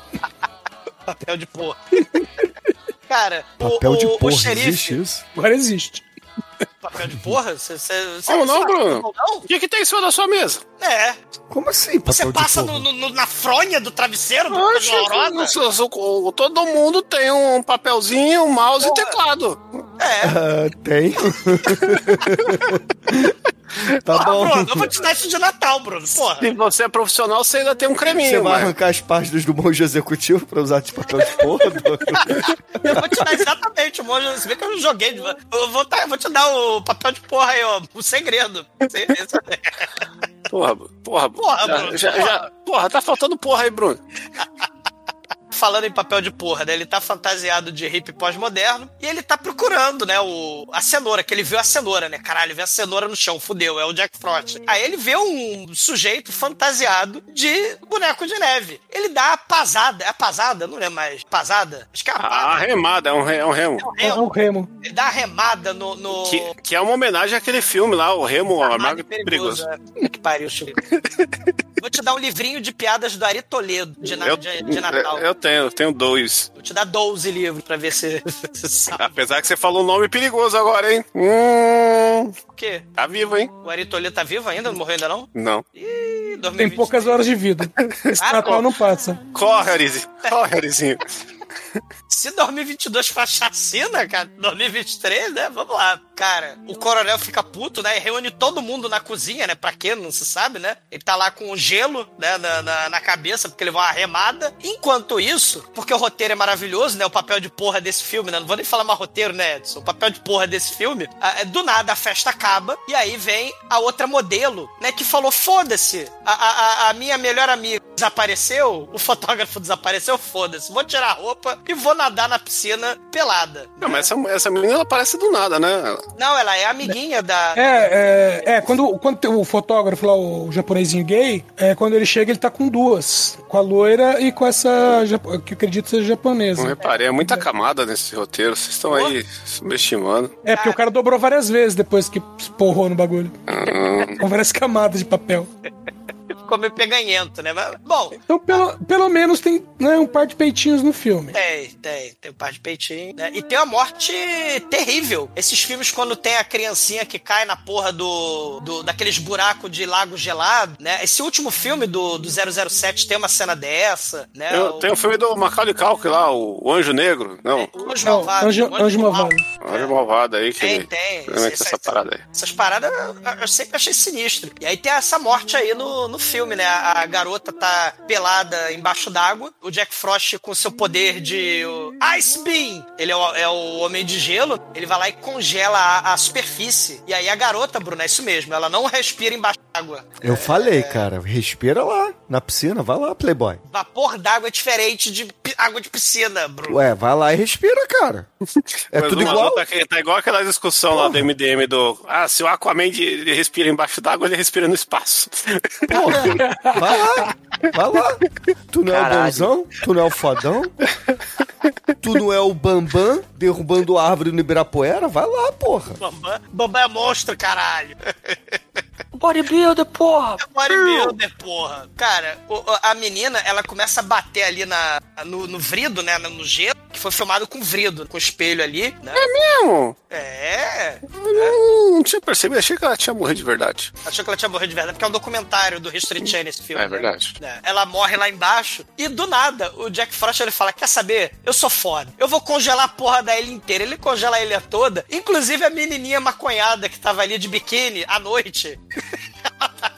o [LAUGHS] Papel de porra. Cara, Papel o, de o, porra, o xerife. existe isso? Agora existe. Papel de porra? Você, você, você Como não, Bruno? Não? O que, que tem em cima da sua mesa? É. Como assim, Você passa porra? no, no- na fronha do travesseiro do Oxe, todo mundo tem um papelzinho, um mouse e teclado. É. [LAUGHS] Ah, tem. [LAUGHS] tá Ah, bom. Bruno, eu vou te dar isso de Natal, Bruno. Porra. Se você é profissional, você ainda tem um Você creminho, vai mas... arrancar as páginas do monge executivo pra usar de papel de porra? [LAUGHS] Eu vou te dar exatamente o monge. Se bem que eu não joguei. Eu vou, tá- eu vou te dar o papel de porra aí, ó. O segredo. Porra, porra, Porra, Bruno, já- porra. já- porra, tá faltando porra aí, Bruno. Falando em papel de porra, né? Ele tá fantasiado de hippie pós-moderno e ele tá procurando, né, o, a cenoura, que ele viu a cenoura, né? Caralho, vê a cenoura no chão, fudeu, é o Jack Frost. Aí ele vê um sujeito fantasiado de boneco de neve. Ele dá a pasada, é a pasada? Não lembro mais. Pasada? Acho que é a A pasada. remada, é um, re- é um remo. É um remo. Ele dá a remada no. no... Que, que é uma homenagem àquele filme lá, o Remo, o Armado Perigoso. é. Que pariu, Chico. [LAUGHS] Vou te dar um livrinho de piadas do Ari Toledo, de, na- Eu, de, de Natal. eu tenho, eu tenho dois. Vou te dar 12 livros pra ver se. [LAUGHS] Apesar que você falou um nome perigoso agora, hein? Hum, O quê? tá vivo, hein? O Ari Toledo tá vivo ainda? Não morreu ainda não? Não. Ih, 2023. Tem poucas horas de vida. [LAUGHS] Esse Ah, Natal não passa. Corre, Arizinho. Corre, Arizinho. [LAUGHS] Se 2022 for chacina, cara, 2023, né? Vamos lá. Cara, o coronel fica puto, né? E reúne todo mundo na cozinha, né? Pra quê? Não se sabe, né? Ele tá lá com gelo, né? Na, na, na cabeça, porque ele vai uma remada. Enquanto isso, porque o roteiro é maravilhoso, né? O papel de porra desse filme, né? Não vou nem falar mais roteiro, né, Edson? O papel de porra desse filme. ah, é, Do nada a festa acaba e aí vem a outra modelo, né? Que falou: foda-se, a, a, a- a minha melhor amiga desapareceu, o fotógrafo desapareceu, foda-se. Vou tirar a roupa e vou nadar na piscina pelada. Não, mas essa, essa menina ela aparece do nada, né? Não, ela é amiguinha da. É, é, é quando, quando tem o fotógrafo lá, o japonesinho gay, é, quando ele chega, ele tá com duas. Com a loira e com essa, que eu acredito seja japonesa. Não reparei, é muita camada nesse roteiro. Vocês estão aí subestimando. É, porque o cara dobrou várias vezes depois que porrou no bagulho. Hum, Com várias camadas de papel. [LAUGHS] [LAUGHS] Ficou meio peganhento, né? Mas, bom, Então, pelo, pelo menos tem né, um par de peitinhos no filme. tem, tem. Tem um par de peitinho, né? E tem uma morte terrível. Esses filmes, quando tem a criancinha que cai na porra do. do daqueles buracos de lago gelado, né? Esse último filme do, do 007 tem uma cena dessa, né? Eu, O- tem o filme do Macaulay Culkin lá, o, o Anjo Negro. Não, o Anjo Não, Malvado. anjo, anjo Mal. malvado. o Anjo Malvado aí que Tem, tem. Esse- essa esse- parada aí. Essas paradas eu, eu sempre achei sinistro. E aí tem essa morte aí no, no filme, né? A, garota tá pelada embaixo d'água. O Jack Frost, com seu poder de Ice Beam, ele é o, é o homem de gelo, ele vai lá e congela a, a superfície. E aí a garota, Bruno, é isso mesmo, ela não respira embaixo d'água. Eu falei, cara, respira lá, na piscina, vai lá, Playboy. Vapor d'água é diferente de água de piscina, Bruno. Ué, vai lá e respira, cara. [LAUGHS] É Mas tudo igual. que tá igual aquela discussão lá do MDM do. Ah, se o Aquaman de- ele respira embaixo d'água, ele respira no espaço. Vai lá, vai lá. Tu não é o Caralho. bonzão? Tu não é o fodão? Tu não é o Bambam derrubando árvore no Ibirapuera? Vai lá, porra. Bambam, Bambam é monstro, caralho. Bodybuilder, porra! Bodybuilder, porra. Cara, a menina, ela começa a bater ali na, no, no vrido, né? No gelo, que foi filmado com vrido, com espelho ali, né? Não, É. eu não tinha percebido, achei que ela tinha morrido de verdade. Achou que ela tinha morrido de verdade, porque é um documentário do History Channel esse filme. É verdade. né? Ela morre lá embaixo e do nada o Jack Frost ele fala: Quer saber? Eu sou foda. Eu vou congelar a porra da ilha inteira. Ele congela a ilha toda, inclusive a menininha maconhada que tava ali de biquíni à noite. [LAUGHS]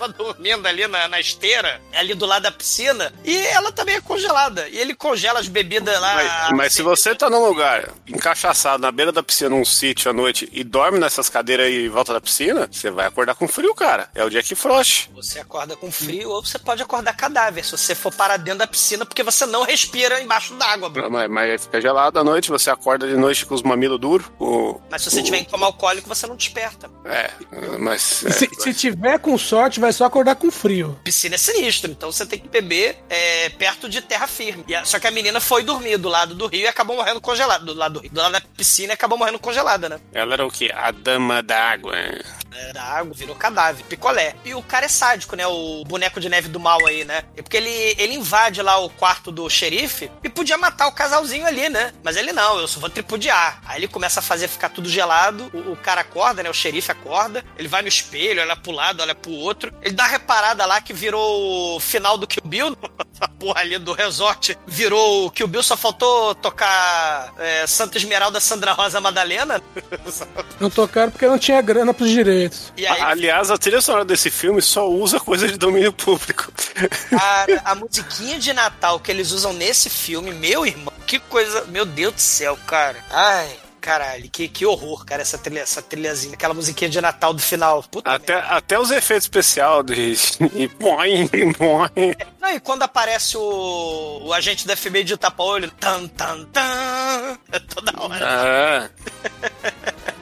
tava [LAUGHS] dormindo ali na, na esteira, ali do lado da piscina, e ela também é congelada. E ele congela as bebidas lá. Mas, mas se você tá num lugar encaixaçado na beira da piscina, num sítio à noite, e dorme nessas cadeiras aí em volta da piscina, você vai acordar com frio, cara. É o Jack Frost. Você acorda com frio ou você pode acordar cadáver se você for parar dentro da piscina porque você não respira embaixo d'água. Mas, mas fica gelado à noite, você acorda de noite com os mamilos duros. O, Mas se você tiver em coma alcoólico, você não desperta. é, mas. Se, se tiver com sorte, vai só acordar com frio. Piscina é sinistro, então você tem que beber é, perto de terra firme. E a- só que a menina foi dormir do lado do rio e acabou morrendo congelada. Do lado do, rio, do lado da piscina e acabou morrendo congelada, né? Ela era o quê? A dama d'água. É, da água, virou cadáver, picolé. E o cara é sádico, né? O boneco de neve do mal aí, né? É porque ele, ele invade lá o quarto do xerife e podia matar o casalzinho ali, né? Mas ele não, eu só vou tripudiar. Aí ele começa a fazer ficar tudo gelado, o, o cara acorda, né? O xerife acorda, ele vai no espelho, olha pro lado, olha pro outro. Ele dá uma reparada lá que virou o final do Kill Bill, [LAUGHS] a porra ali do resort, virou o Kill Bill, só faltou tocar é, Santa Esmeralda, Sandra Rosa Madalena. [LAUGHS] Não tocaram porque não tinha grana pros direitos. E aí A- Aliás, a trilha sonora desse filme só usa coisa de domínio público. Cara, [LAUGHS] a musiquinha de Natal que eles usam nesse filme, meu irmão, que coisa. Meu Deus do céu, cara. Ai. Caralho, que, que horror, cara, essa, trilha, essa trilhazinha, aquela musiquinha de Natal do final. Puta Até, até os efeitos especiais de. Boing, boing. Não, e quando aparece o, o agente da FBI de tapa-olho, tan, tan, tan, é toda hora. Ah,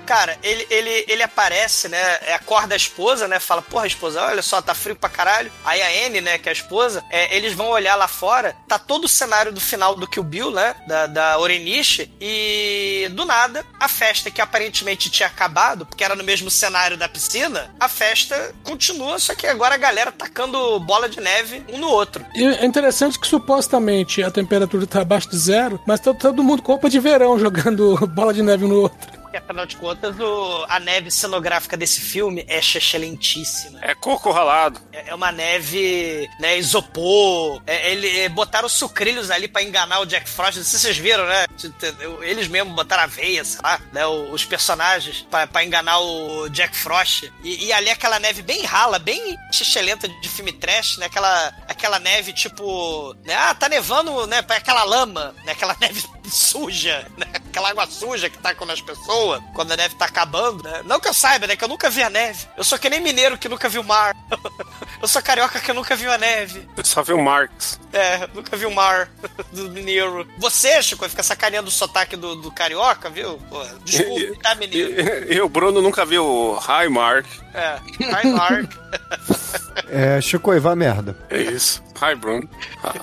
Cara, ele, ele, ele aparece, né? é, Acorda a esposa, né? Fala, porra, esposa, olha só, tá frio pra caralho. Aí a Anne, né, que é a esposa, é, eles vão olhar lá fora, tá todo o cenário do final do Kill Bill, né? Da, da Orenishi, e do nada, a festa que aparentemente tinha acabado, porque era no mesmo cenário da piscina, a festa continua, só que agora a galera tacando bola de neve um no outro. E é interessante que supostamente a temperatura tá abaixo de zero, mas tá todo mundo com roupa de verão jogando [LAUGHS] bola de neve um no outro. E afinal de contas, o- a neve cenográfica desse filme é excelentíssima. é coco ralado. É é uma neve, né, isopor. É, ele, é, botaram sucrilhos ali pra enganar o Jack Frost. Não sei se vocês viram, né? Eles mesmos botaram aveia, sei lá, né? Os personagens pra, pra enganar o Jack Frost. E, e ali aquela neve bem rala, bem xixelenta de filme trash, né? Aquela, aquela neve tipo, né? Ah, tá nevando, né? Aquela lama, né? Aquela [LAUGHS] neve suja, né? Aquela água suja que tá com as pessoas quando a neve tá acabando, né? Não que eu saiba, né? Que eu nunca vi a neve. Eu sou que nem mineiro que nunca viu o mar. [LAUGHS] eu sou carioca que nunca viu a neve. Eu só vi o Marx. É, nunca vi o mar [LAUGHS] do mineiro. Você, Chico, fica sacaneando o sotaque do, do carioca, viu? Pô, desculpe, tá, mineiro? E, e o Bruno nunca viu o High Mark. É, hi, Mark. [LAUGHS] É, Chico, e vá merda. É isso. Hi, Bruno. Ah,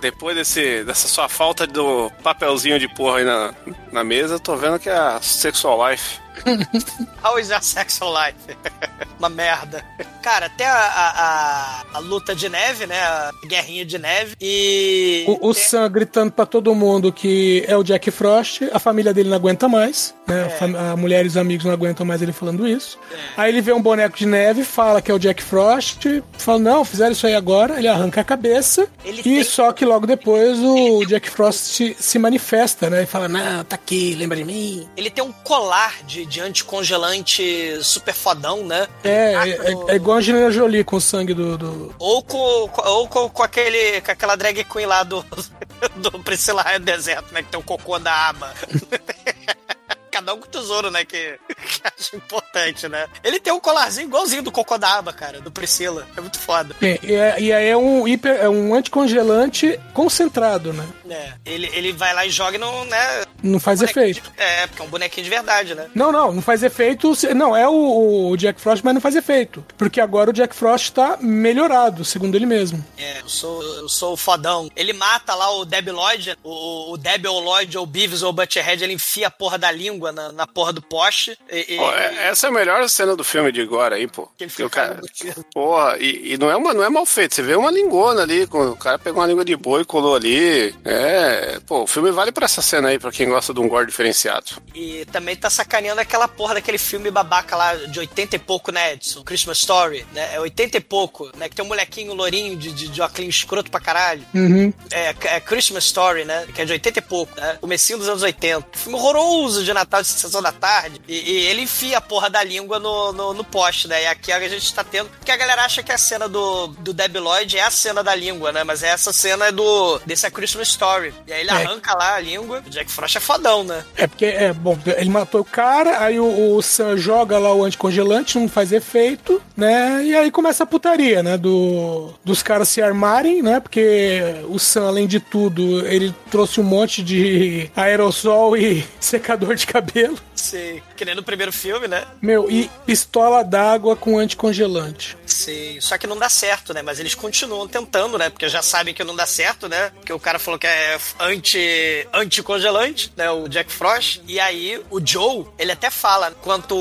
Depois desse, dessa sua falta do papelzinho de porra aí na, na mesa, eu tô vendo que é a Sexual Life. [LAUGHS] How is your sexual life? [LAUGHS] Uma merda. Cara, até a, a, a- a luta de neve, né? A guerrinha de neve. E. O, o Sam gritando pra todo mundo que é o Jack Frost, a família dele não aguenta mais, né? A, fam- a mulher e os amigos não aguentam mais ele falando isso. Aí ele vê um boneco de neve, fala que é o Jack Frost, fala, não, fizeram isso aí agora, ele arranca a cabeça, Ele e tem- só que logo depois o Jack Frost se, manifesta, né? E fala, não, tá aqui, lembra de mim? Ele tem um colar de, de anticongelante super fodão, né? É, Ah, é, no- é igual a Angelina Jolie com o sangue do... do- Ou com, ou com, com aquele, com aquela drag queen lá do, [LAUGHS] do Priscila Raia do Deserto, né? Que tem o cocô da aba. [LAUGHS] Cada um com o tesouro, né? Que, [LAUGHS] que acho importante, né? Ele tem um colarzinho igualzinho do cocô da aba, cara, do Priscila. É muito foda. É, e é- e aí é um, hiper, é um anticongelante concentrado, né? É, ele, ele vai lá e joga e não, né? Não faz bonequinho efeito. de- é, porque é um bonequinho de verdade, né? Não, não, não faz efeito. Não, é o, o Jack Frost, mas não faz efeito. Porque agora o Jack Frost tá melhorado, segundo ele mesmo. É, eu sou, eu sou o fodão. Ele mata lá o Deb Lloyd, o, o Deb ou Lloyd ou Beavis ou Butcherhead, ele enfia a porra da língua na, na porra do poste. E, e- é- essa é a melhor cena do filme de agora aí, pô. Que ele fica cara, embutido. porra, e, e não, é uma, não é mal feito. Você vê uma lingona ali, com- o cara pegou uma língua de boi e colou ali. É, pô, o filme vale pra essa cena aí, pra quem gosta de um gore diferenciado. E também tá sacaneando aquela porra daquele filme babaca lá de 80 e pouco, né, Edson? Christmas Story, né? É 80 e pouco, né? Que tem um molequinho lourinho de, de, de óculos escroto pra caralho. Uhum. É, é Christmas Story, né? Que é de 80 e pouco, né? Comecinho dos anos 80. Filme horroroso de Natal de sessão da tarde. E, e ele enfia a porra da língua no, no, no poste, né? E aqui a gente tá tendo. Porque a galera acha que a cena do, do Deb Lloyd é a cena da língua, né? Mas essa cena é do. desse A Christmas Story. E aí ele É. arranca lá a língua. O Jack Frost é fodão, né? É porque, é, bom, ele matou o cara, aí o, o Sam joga lá o anticongelante, não faz efeito, né? E aí começa a putaria, né? Do, dos caras se armarem, né? Porque o Sam, além de tudo, ele trouxe um monte de aerossol e [LAUGHS] secador de cabelo cabelo. Sim. Que nem no primeiro filme, né? Meu, e pistola d'água com anticongelante. Sim. Só que não dá certo, né? Mas eles continuam tentando, né? Porque já sabem que não dá certo, né? Porque o cara falou que é anti anticongelante, né? O Jack Frost. E aí o Joe, ele até fala, enquanto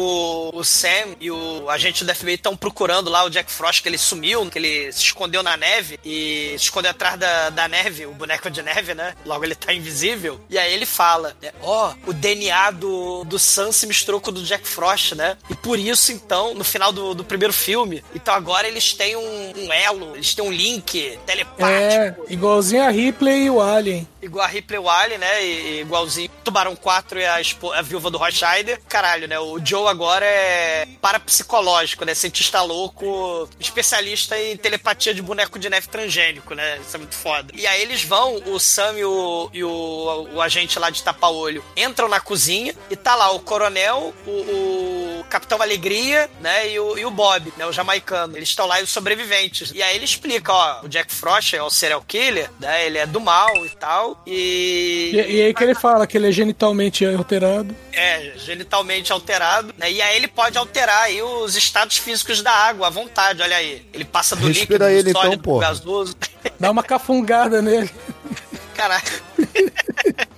o Sam e o agente do FBI estão procurando lá o Jack Frost, que ele sumiu, que ele se escondeu na neve e se escondeu atrás da, da neve, o boneco de neve, né? Logo ele tá invisível. E aí ele fala, né? Ó, o DNA do, do Sam se misturou com o do Jack Frost, né? E por isso, então, no final do, do primeiro filme, então agora eles têm um, um elo, eles têm um link telepático. É, igualzinho a Ripley e o Alien. Igual a Ripley Wally, né? E, e igualzinho Tubarão 4 e a, a viúva do Rothschilder. Caralho, né? O Joe agora é parapsicológico, né? Cientista louco, especialista em telepatia de boneco de neve transgênico, né? Isso é muito foda. E aí eles vão, o Sam e o, e o, o agente lá de tapa-olho entram na cozinha e tá lá o coronel, o, o Capitão Alegria, né? E o, e o Bob, né? O jamaicano. Eles estão lá e os sobreviventes. E aí ele explica, ó, o Jack Frost é o serial killer, né? Ele é do mal e tal. E, E. e aí que ele fala que ele é genitalmente alterado. É, genitalmente alterado, né? E aí ele pode alterar aí os estados físicos da água à vontade, olha aí. Ele passa do Respira líquido, ele, do então, sólido, pro porra. gasoso. Dá uma cafungada nele. [LAUGHS] Caraca. [LAUGHS]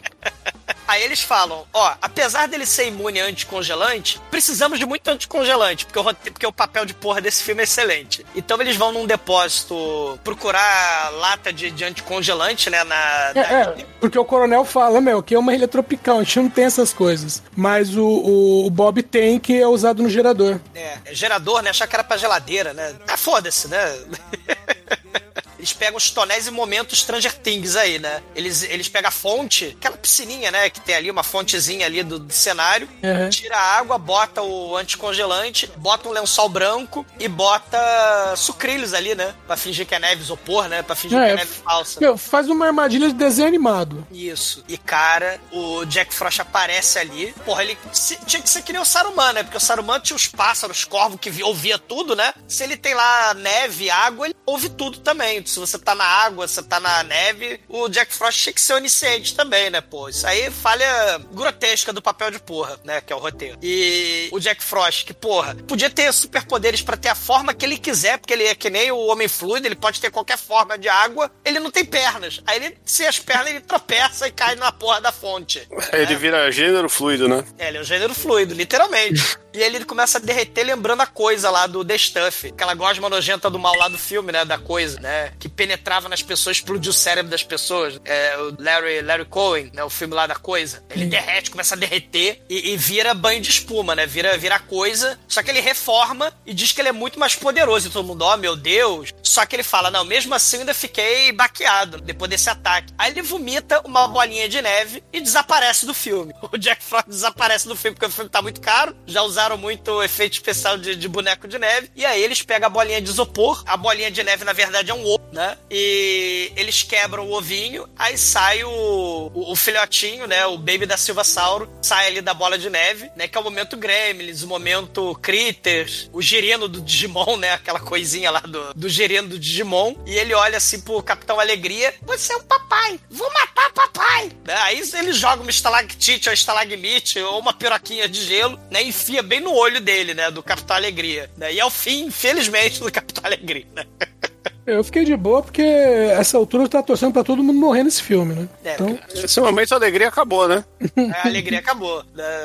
Aí eles falam, ó, apesar dele ser imune a anticongelante, precisamos de muito anticongelante, porque o, porque o papel de porra desse filme é excelente. Então eles vão num depósito procurar lata de, de anticongelante, né, na... É, é, porque o coronel fala, meu, que é uma ilha tropical, a gente não tem essas coisas. Mas o, o, o Bob tem, que é usado no gerador. É, é gerador, né? Achar que era pra geladeira, né? Ah, foda-se, né? [LAUGHS] Eles pegam os tonéis e momentos Stranger Things aí, né? Eles, eles pegam a fonte, aquela piscininha, né? Que tem ali, uma fontezinha ali do, do cenário. Uhum. Tira a água, bota o anticongelante, bota um lençol branco e bota sucrilhos ali, né? Pra fingir que é neve isopor, né? Pra fingir que é É, neve falsa. Meu, faz uma armadilha de desenho animado. Isso. E, cara, o Jack Frost aparece ali. Porra, ele se- tinha que ser que nem o Saruman, né? Porque o Saruman tinha os pássaros, corvo, que vi- ouvia tudo, né? Se ele tem lá neve, água, ele ouve tudo também. Se você tá na água, você tá na neve, o Jack Frost tinha que ser onisciente também, né, pô? Isso aí é falha grotesca do papel de porra, né? Que é o roteiro. E o Jack Frost, que, porra, podia ter superpoderes pra ter a forma que ele quiser, porque ele é que nem o Homem Fluido, ele pode ter qualquer forma de água, ele não tem pernas. Aí ele, sem as pernas, ele tropeça e cai na porra da fonte. Ele vira gênero fluido, né? É, ele é um gênero fluido, literalmente. [LAUGHS] e ele começa a derreter lembrando a coisa lá do The Stuff. Aquela gosma nojenta do mal lá do filme, né? Da coisa, né? Que penetrava nas pessoas, explodiu o cérebro das pessoas. É, o Larry, Larry Cohen, né? O filme lá da coisa. Ele derrete, começa a derreter e, e vira banho de espuma, né? Vira, vira coisa. Só que ele reforma e diz que ele é muito mais poderoso. E todo mundo, ó, meu Deus. Só que ele fala, não, mesmo assim eu ainda fiquei baqueado depois desse ataque. Aí ele vomita uma bolinha de neve e desaparece do filme. [LAUGHS] O Jack Frost desaparece do filme porque o filme tá muito caro. Já usaram muito efeito especial de, de boneco de neve. E aí eles pegam a bolinha de isopor. A bolinha de neve, na verdade, é um ovo, né? E eles quebram o ovinho. Aí sai o, o, o filhotinho, né? O baby da Silva Sauro. Sai ali da bola de neve, né? Que é o momento Gremlins, o momento Critters, o girino do Digimon, né? Aquela coisinha lá do, do do Digimon. E ele olha assim pro Capitão Alegria: Você é um papai, vou matar papai. Né? Aí ele joga uma estalactite ou estalagmite ou uma piroquinha de gelo, né? Enfia bem no olho dele, né? Do Capitão Alegria. Né? E é o fim, infelizmente, do Capitão Alegria. Né? [LAUGHS] Eu fiquei de boa porque essa altura eu tava torcendo pra todo mundo morrer nesse filme, né? É, Então, Esse momento a alegria acabou, né? [LAUGHS] A alegria acabou.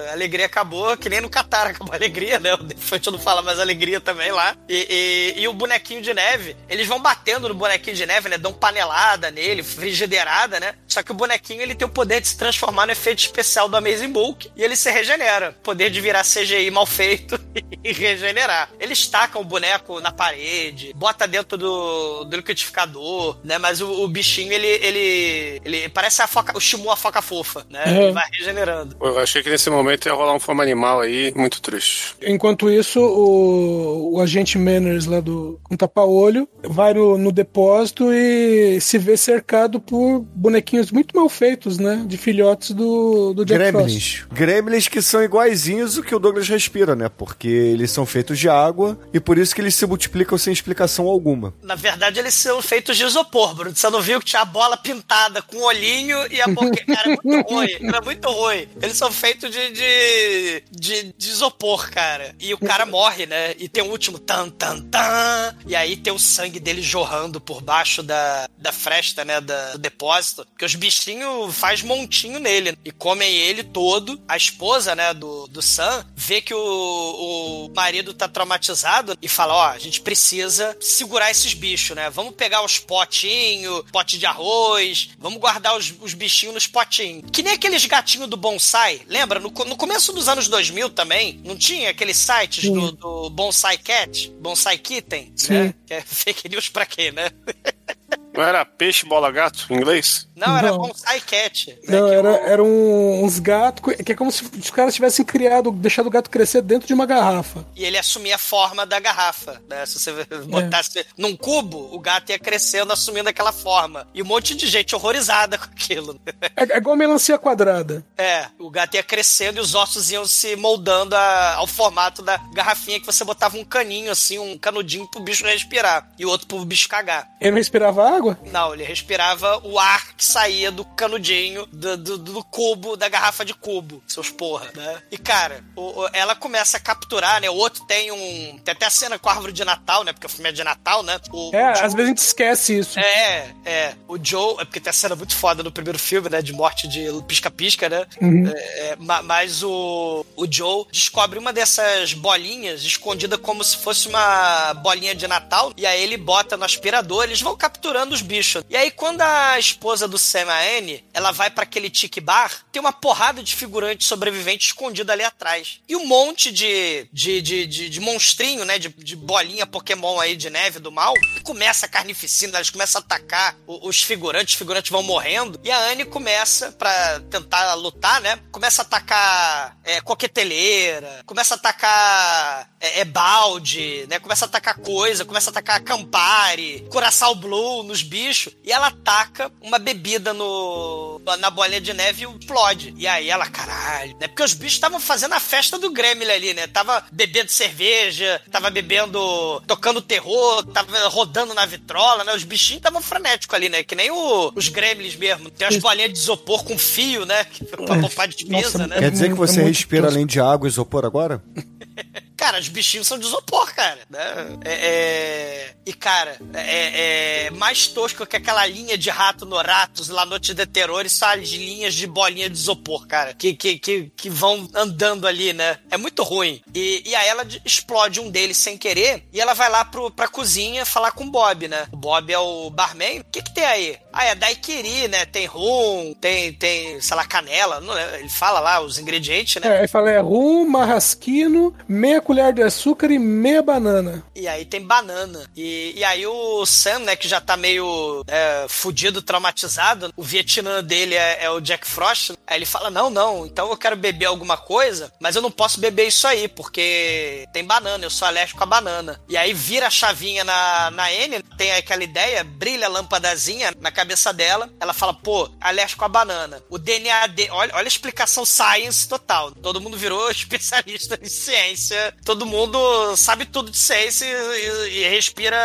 A alegria acabou, que nem no Catar acabou a alegria, né? O Defante não fala mais alegria também lá. E, e- e o bonequinho de neve, eles vão batendo no bonequinho de neve, né? Dão panelada nele, frigideirada, né? Só que o bonequinho, ele tem o poder de se transformar no efeito especial do Amazing Bulk e ele se regenera. Poder de virar CGI mal feito [LAUGHS] e regenerar. Eles tacam o boneco na parede, bota dentro do, do liquidificador, né? Mas o, o bichinho, ele, ele, ele parece a foca, o Shimu, a foca fofa, né? É. Ele vai regenerando. Eu achei que nesse momento ia rolar um forma animal aí, muito triste. enquanto isso, o, o agente Manners lá do com tapa-olho vai no, no depósito e se vê cercado por bonequinhos muito mal feitos, né? De filhotes do, do Jack Frost. Gremlins. Gremlins que são iguaizinhos o que o Douglas respira, né? Porque eles são feitos de água e por isso que eles se multiplicam sem explicação alguma. Na verdade, eles são feitos de isopor, Bruno. Você não viu que tinha a bola pintada com o olhinho e a boca. Cara, é muito [LAUGHS] ruim. Era muito ruim. Eles são feitos de, de, de, de isopor, cara. E o cara morre, né? E tem o último tan, tan, tan. E aí tem o sangue dele jorrando por baixo da, da fresta, né? Da, do depósito. Porque os bichinhos faz montinho nele e comem ele todo. A esposa, né? Do, do Sam vê que o, o marido tá traumatizado e fala: Ó, a gente precisa segurar esses bichos, né? Vamos pegar os potinhos, pote de arroz, vamos guardar os, os bichinhos nos potinhos. Que nem aqueles gatinhos do bonsai, lembra? No, no começo dos anos 2000 também, não tinha aqueles sites do, do Bonsai Cat, Bonsai Kitten, Sim. né? Que é fake news pra quê, né? [LAUGHS] Não era peixe, bola, gato em inglês? Não, era Não. bonsai cat. né, Não, que era, o- eram uns gatos, que é como se os caras tivessem criado, deixado o gato crescer dentro de uma garrafa. E ele assumia a forma da garrafa, né? Se você botasse num cubo, o gato ia crescendo, assumindo aquela forma. E um monte de gente horrorizada [LAUGHS] com aquilo. É, é igual melancia quadrada. É, o gato ia crescendo e os ossos iam se moldando a- ao formato da garrafinha que você botava um caninho, assim, um canudinho pro bicho respirar. E o outro pro bicho cagar. Ele não respirava água? Não, ele respirava o ar que saía do canudinho, do, do, do cubo, da garrafa de cubo, seus porra, né? E, cara, o- o- ela começa a capturar, né? O outro tem um... Tem até a cena com a árvore de Natal, né? Porque o filme é de Natal, né? O, É, Joe- às vezes a gente esquece isso. É, é. O Joe... É porque tem a cena muito foda no primeiro filme, né? De morte de pisca-pisca, né? Uhum. É, é, ma- mas o, o Joe descobre uma dessas bolinhas escondida como se fosse uma bolinha de Natal. E aí ele bota no aspirador, eles vão capturando os bichos. E aí quando a esposa do Sam, a Anne, ela vai pra aquele tique bar, tem uma porrada de figurante sobrevivente escondido ali atrás. E um monte de, de, de, de, de monstrinho, né? De, de bolinha Pokémon aí de neve do mal. Começa a carnificina, eles começam a atacar os figurantes, os figurantes vão morrendo. E a Anne começa, pra tentar lutar, né? Começa a atacar é, coqueteleira, começa a atacar é, é, balde, né? Começa a atacar coisa, começa a atacar Campari, Curaçao Blue nos bichos. E ela ataca uma bebida no na bolinha de neve e explode. E aí ela, caralho, né? Porque os bichos estavam fazendo a festa do Gremlin ali, né? Tava bebendo cerveja, tava bebendo, tocando terror, tava rodando na vitrola, né? Os bichinhos estavam frenéticos ali, né? Que nem o- os Gremlins mesmo. Tem as bolinhas de isopor com fio, né? Que- Pra poupar de despesa, né? Quer dizer que você muito respira além de água e isopor agora? [LAUGHS] Cara, os bichinhos são de isopor, cara. Né? É, é- E, cara, é, é mais tosco que aquela linha de rato no Ratos, lá Noite de Terror, são as linhas de bolinha de isopor, cara. Que, que, que, que vão andando ali, né? É muito ruim. E, e aí ela de- explode um deles sem querer e ela vai lá pro, pra cozinha falar com o Bob, né? O Bob é o barman. O que que tem aí? Ah, é daiquiri, né? Tem rum, tem, tem, sei lá, canela. Não, é? ele fala lá os ingredientes, né? É, aí fala, é rum, marrasquino, meia de açúcar e meia banana. E aí tem banana. E, e aí o Sam, né, que já tá meio é, fudido, traumatizado, o Vietnã dele é, é o Jack Frost. Aí ele fala: Não, não, então eu quero beber alguma coisa, mas eu não posso beber isso aí, porque tem banana, eu sou alérgico a banana. E aí vira a chavinha na, na N, tem aquela ideia, brilha a lâmpadazinha na cabeça dela. Ela fala: Pô, alérgico a banana. O DNA dele. Olha, olha a explicação science total. Todo mundo virou [LAUGHS] especialista em ciência. Todo mundo sabe tudo de ciência e, e respira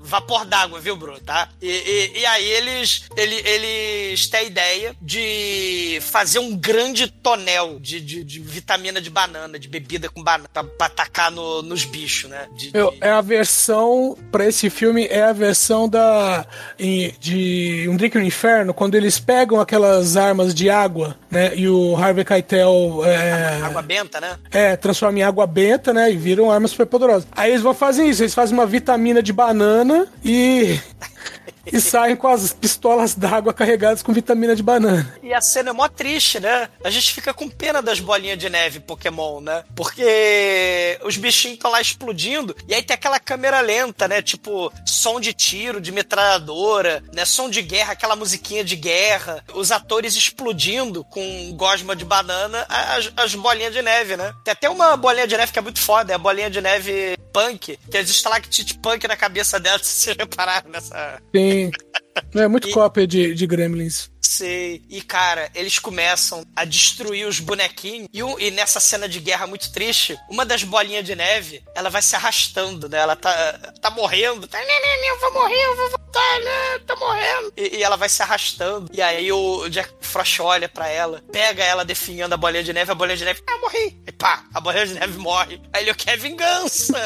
vapor d'água, viu, Bruno? Tá? E, e- e aí eles, ele- eles têm a ideia de fazer um grande tonel de, de- de vitamina de banana, de bebida com banana, pra, pra atacar no- nos bichos, né? De- Meu, é a versão, pra esse filme, é a versão da de Um Drink no Inferno, quando eles pegam aquelas armas de água, né, e o Harvey Keitel é, Água benta, né? é, transforma em água benta, né, e viram armas super poderosas. Aí eles vão fazer isso, eles fazem uma vitamina de banana e... E saem com as pistolas d'água carregadas com vitamina de banana. E a cena é mó triste, né? A gente fica com pena das bolinhas de neve Pokémon, né? Porque os bichinhos estão lá explodindo e aí tem aquela câmera lenta, né? Tipo, som de tiro, de metralhadora, né? Som de guerra, aquela musiquinha de guerra. Os atores explodindo com gosma de banana as, as bolinhas de neve, né? Tem até uma bolinha de neve que é muito foda, é a bolinha de neve punk. Tem as estalactite punk na cabeça dela, se [LAUGHS] vocês repararam nessa... Tem. É muito cópia de, de Gremlins. Sei. E, cara, eles começam a destruir os bonequinhos. E, um- e nessa cena de guerra muito triste, uma das bolinhas de neve, ela vai se arrastando, né? Ela tá, tá morrendo. Tá, né, né, né, eu vou morrer, eu vou voltar, né? Tá morrendo. E, e ela vai se arrastando. E aí o Jack Frost olha pra ela, pega ela definhando a bolinha de neve, a bolinha de neve, ah, morri. E pá, a bolinha de neve morre. Aí ele quer vingança.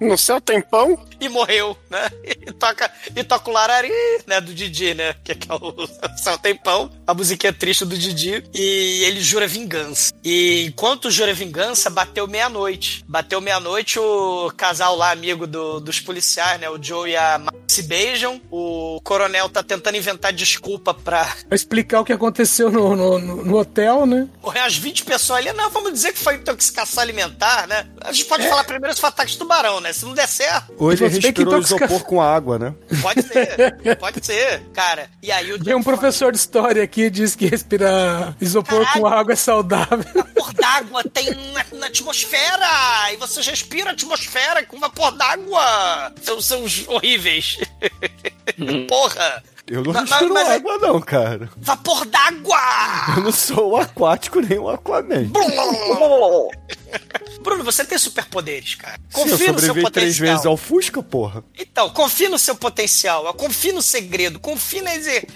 No céu tem pão? e morreu, né? [LAUGHS] E toca, e toca o Larari, né? Do Didi, né? Que é, que é o [LAUGHS] Céu Tem Pão, a musiquinha triste do Didi. E ele jura vingança. E enquanto jura vingança, bateu meia-noite. Bateu meia-noite, o casal lá, amigo do- dos policiais, né? O Joe e a Ma se beijam. O, coronel tá tentando inventar desculpa pra Pra explicar o que aconteceu no, no, no- no hotel, né? morrer as 20 pessoas ali. Não, vamos dizer que foi intoxicação alimentar, né? A gente pode falar primeiro se foi ataque de tubarão, né? Se não der certo, Ou ele respirou intoxicar- isopor com água, né? pode ser. pode ser, cara. E aí o Tem um professor de história aqui que diz que respirar isopor Caralho. com água é saudável. vapor d'água tem na, na atmosfera! E você respira a atmosfera com vapor d'água! São, são os horríveis. [LAUGHS] Porra! Eu não respiro mas é- água, não, cara. Vapor d'água! Eu não sou o aquático nem o Aquaman. [LAUGHS] Bruno, você tem superpoderes, cara. Sim, eu Confia no seu sobrevivi três potencial. vezes ao Fusca, porra. Então, confia no seu potencial, confia no segredo, confia na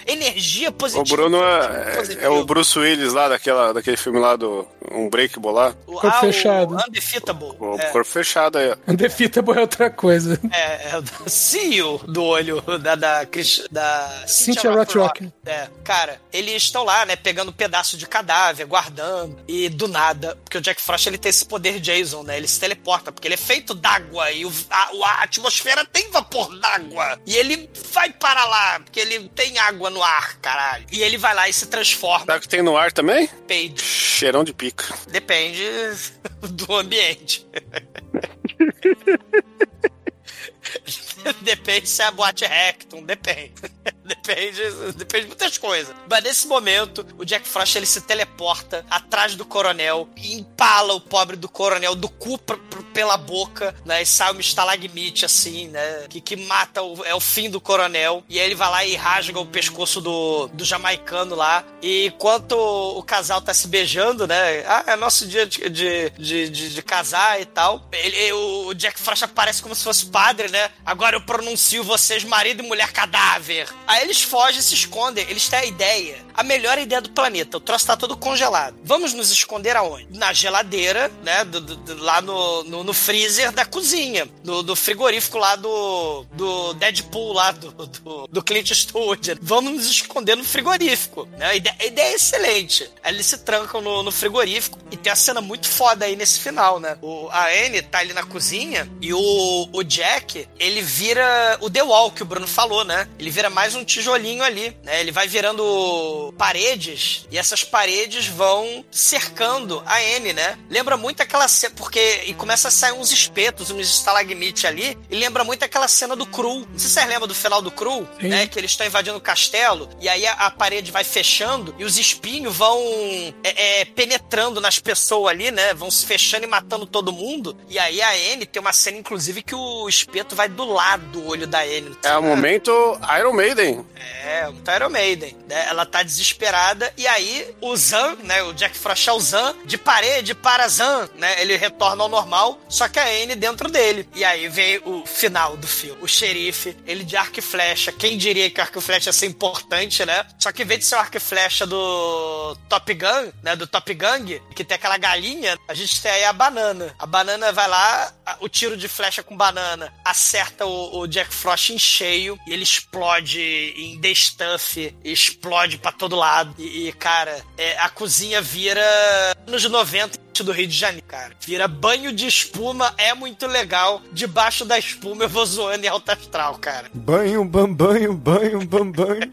energia O positiva. Bruno é, Positivo. é o Bruce Willis lá daquela, daquele filme lá do Um Breakable lá. O, Corpo ah, fechado. O Undefeatable. O é, corpo fechado aí. ó. Undefeatable é outra coisa. é, é o [LAUGHS] CEO do olho da, da, da Cynthia Rothrock. É, cara, eles estão lá, né, pegando um pedaço de cadáver, guardando, e do nada, porque o Jack Frost ele tem esse poder Jason, né? Ele se teleporta, porque ele é feito d'água e o, a, a atmosfera tem vapor d'água. E ele vai para lá, porque ele tem água no ar, caralho. E ele vai lá e se transforma. Sabe o que tem no ar também? Depende, Cheirão de pica. Depende [LAUGHS] do ambiente. [LAUGHS] Depende se é a boate Rectum, depende. Depende, depende de muitas coisas. Mas nesse momento, o Jack Frost ele se teleporta atrás do coronel e empala o pobre do coronel do cu pra- pra- pela boca, né? E sai uma estalagmite assim, né? Que, que mata o, é o fim do coronel. E aí ele vai lá e rasga o pescoço do, do jamaicano lá. E enquanto o casal tá se beijando, né? Ah, é nosso dia de, de, de, de- de casar e tal. Ele, o Jack Frost aparece como se fosse padre, né? Agora eu pronuncio vocês marido e mulher cadáver. Aí eles fogem e se escondem. Eles têm a ideia. A melhor ideia do planeta. O troço tá todo congelado. Vamos nos esconder aonde? Na geladeira, né? do- do- do- lá no, no, no freezer da cozinha. No, do frigorífico lá do, do Deadpool lá do, do, do Clint Eastwood. Vamos nos esconder no frigorífico. Né? A, ideia, a ideia é excelente. Eles se trancam no, no frigorífico e tem a cena muito foda aí nesse final, né? O, a Anne tá ali na cozinha e o, o Jack, ele vira o The Wall que o Bruno falou, né? Ele vira mais um tijolinho ali, né? Ele vai virando paredes e essas paredes vão cercando a Anne, né? Lembra muito aquela cena, porque e começa a sair uns espetos, uns estalagmites ali, e lembra muito aquela cena do Cru. Não sei se vocês lembram do final do Cru, Sim. né? Que eles estão invadindo o castelo e aí a, a parede vai fechando e os espinhos vão é, é, penetrando nas pessoas ali, né? Vão se fechando e matando todo mundo. E aí a Anne tem uma cena, inclusive, que o espeto vai do lado do olho da Anne. É o momento Iron Maiden. É, o Iron Maiden. Né? Ela tá desesperada e aí o Zan, né? O Jack Frost é o Zan, de parede para Zan, né? Ele retorna ao normal, só que a Anne dentro dele. E aí vem o final do filme. O xerife, ele de arco e flecha. Quem diria que arco e flecha ia ser importante, né? Só que em vez de ser o arco e flecha do Top Gun, né? Do Top Gang, que tem aquela galinha, a gente tem aí a banana. A banana vai lá, o tiro de flecha com banana acerta o, o Jack Frost em cheio e ele explode em The Stuff, explode pra todo lado. E, e, cara, é, a cozinha vira anos 90 do Rio de Janeiro, cara. Vira banho de espuma, é muito legal. Debaixo da espuma eu vou zoando em alta astral, cara. Banho, bam, banho, banho, bam, banho.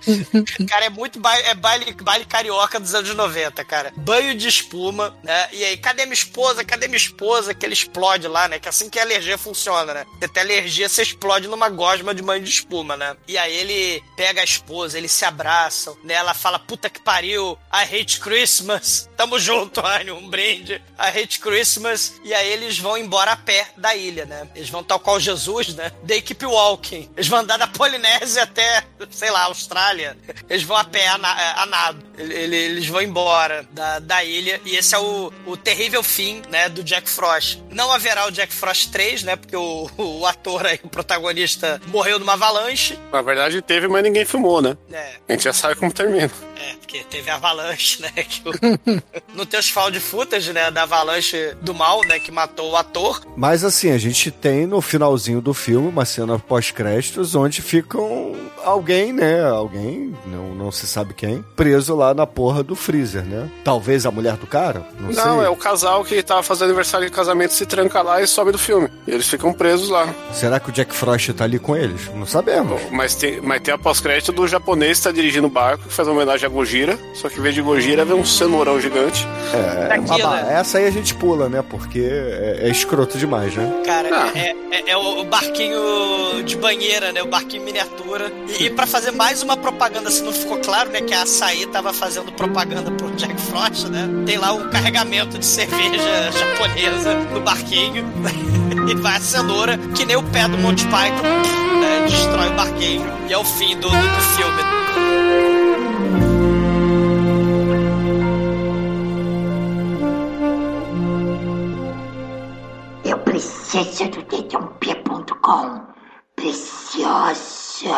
[LAUGHS] Cara, é muito baile, é baile, baile carioca dos anos 90, cara. Banho de espuma, né? E aí, cadê minha esposa? Cadê minha esposa? Que ele explode lá, né? Que é assim que a alergia funciona, né? Você tem alergia, você explode numa gosma de banho de espuma, né? E aí ele pega a esposa, eles se abraçam, né? Ela fala, puta que pariu, I hate Christmas. [LAUGHS] Tamo junto, [LAUGHS] Anny, um brinde. I hate Christmas. E aí eles vão embora a pé da ilha, né? Eles vão tal qual Jesus, né? They keep walking. Eles vão andar da Polinésia até, sei lá, Austrália. [LAUGHS] Eles vão a pé, a, a nado. Ele- ele- Eles vão embora da, da ilha. E esse é o, o terrível fim, né? Do Jack Frost. Não haverá o Jack Frost 3, né? Porque o, o ator aí, o protagonista, morreu numa avalanche. Na verdade teve, mas ninguém filmou, né? É, A gente já sabe como termina. é, porque teve a avalanche, né? [LAUGHS] Que o... Não tem os found footage, né? Da avalanche do mal, né? Que matou o ator. Mas assim, a gente tem no finalzinho do filme uma cena pós-créditos onde ficam alguém, né? Alguém, não, não se sabe quem, preso lá na porra do freezer, né? Talvez a mulher do cara? Não, Não, sei. é o casal que tava fazendo aniversário de casamento se tranca lá e sobe do filme. E eles ficam presos lá. Será que o Jack Frost tá ali com eles? Não sabemos. Mas tem, mas tem a pós-crédito do japonês que tá dirigindo o barco, que faz uma homenagem a Gojira. Só que em vez de Gojira, vem um cenourão gigante. É, mas, bah, né? essa aí a gente pula, né? Porque é, é escroto demais, né? Cara, Ah. é, é- é o barquinho de banheira, né? O barquinho miniatura. E, e para fazer mais uma propaganda, se não ficou claro, né? Que a Açaí tava fazendo propaganda pro Jack Frost, né? Tem lá um carregamento de cerveja japonesa no barquinho. [LAUGHS] e vai a cenoura, que nem o pé do Monty Python, né? Destrói o barquinho. E é o fim do, do, do filme. Eu preciso do dedãop.com. Preciosa.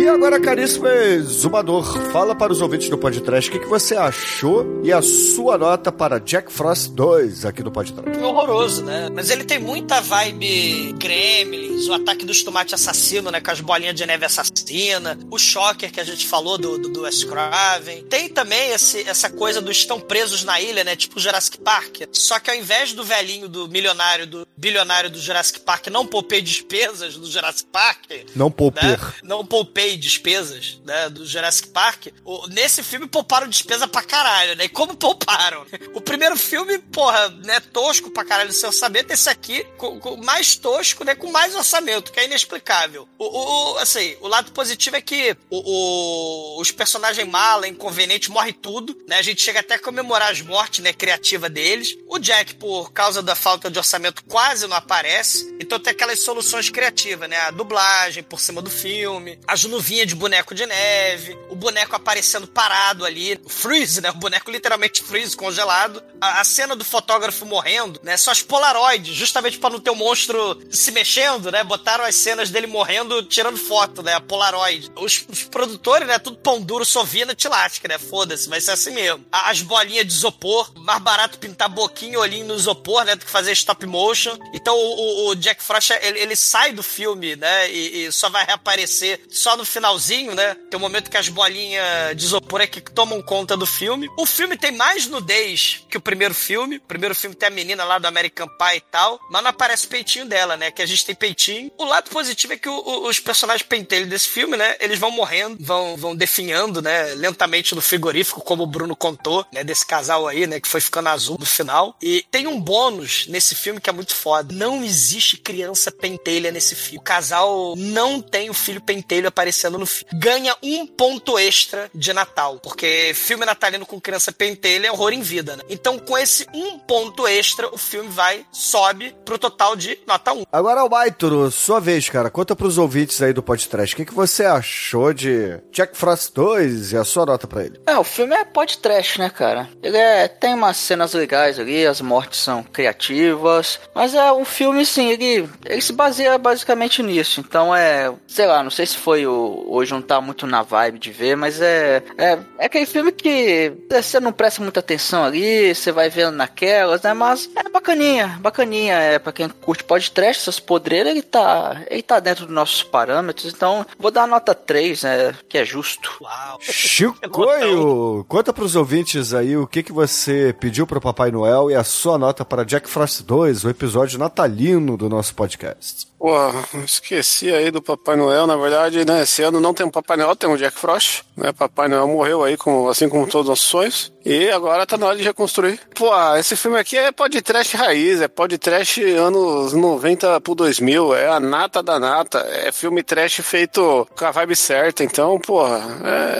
E agora, caríssimo exumador, fala para os ouvintes do podcast o que, que você achou e a sua nota para Jack Frost 2 aqui no podcast. filme horroroso, né? Mas ele tem muita vibe Gremlins, o ataque dos tomates assassino, né? Com as bolinhas de neve assassina, o Shocker que a gente falou do, do, do Wes Craven. Tem também esse, essa coisa dos estão presos na ilha, né? Tipo Jurassic Park. Só que ao invés do velhinho, do milionário, do bilionário do Jurassic Park não poupei despesas do Jurassic Park, Não poupar. né? Não poupei despesas, né, do Jurassic Park. Nesse filme pouparam despesa pra caralho, né? E como pouparam? [LAUGHS] O primeiro filme, porra, né, tosco pra caralho sem orçamento. Esse aqui, com, com mais tosco, né, com mais orçamento, que é inexplicável. O, o- o- assim, o lado positivo é que o, o- os personagens mala, inconveniente, morre tudo, né? A gente chega até a comemorar as mortes, né, criativa deles. O Jack, por causa da falta de orçamento, quase não aparece. Então tem aquelas soluções criativas, né? A dublagem por cima do filme, as nuvinhas de boneco de neve, o boneco aparecendo parado ali, freeze, né? O boneco literalmente freeze, congelado. A, a cena do fotógrafo morrendo, né? Só as polaroids, justamente pra não ter o monstro se mexendo, né? Botaram as cenas dele morrendo, tirando foto, né? A polaroid. Os, os produtores, né? Tudo pão duro, sovina, tilástica, né? Foda-se, vai ser assim mesmo. A- as bolinhas de isopor, mais barato pintar boquinha e olhinho no isopor, né? Do que fazer stop motion. Então o, o- o Jack Frost, ele, ele sai do filme, né? E, e só vai reaparecer só no finalzinho, né? Tem um momento que as bolinhas de isopor é que tomam conta do filme. O filme tem mais nudez que o primeiro filme. O primeiro filme tem a menina lá do American Pie e tal, mas não aparece o peitinho dela, né? Que a gente tem peitinho. O lado positivo é que o- o- os personagens pentelhos desse filme, né? Eles vão morrendo, vão, vão definhando, né? Lentamente no frigorífico, como o Bruno contou, né? Desse casal aí, né? Que foi ficando azul no final. E tem um bônus nesse filme que é muito foda. Não existe criança pentelha nesse filme. O casal não tem o filho pentelho aparecendo no filme. Ganha um ponto extra de Natal. Porque filme natalino com criança pentelha é horror em vida, né? Então, com esse um ponto extra, o filme vai, sobe pro total de nota 1. Agora, Albaituro, sua vez, cara. Conta pros ouvintes aí do podcast. O que, que você achou de Jack Frost 2 e a sua nota pra ele? É, o filme é podcast, né, cara? Ele é, tem umas cenas legais ali, as mortes são criativas, mas é um filme, sim, ele, ele se baseia basicamente nisso. Então é, sei lá, não sei se foi o, hoje não tá muito na vibe de ver, mas é, é, é aquele filme que você não presta muita atenção ali, você vai vendo naquelas, né, mas é bacaninha, bacaninha, é pra quem curte podcast, essas podreiras, ele tá, ele tá dentro dos nossos parâmetros, então vou dar a nota 3, né, que é justo. Uau. Chicoio, [LAUGHS] conta pros ouvintes aí o que, que você pediu pro Papai Noel e a sua nota para Jack Frost 2, o episódio natalino do nosso podcast. Pô, esqueci aí do Papai Noel, na verdade, né? Esse ano não tem um Papai Noel, tem um Jack Frost, né? Papai Noel morreu aí, com, assim como todos os nossos sonhos. E agora tá na hora de reconstruir. Pô, esse filme aqui é podcast raiz, é podcast anos 90 pro 2000, é a nata da nata, é filme trash feito com a vibe certa. Então, porra,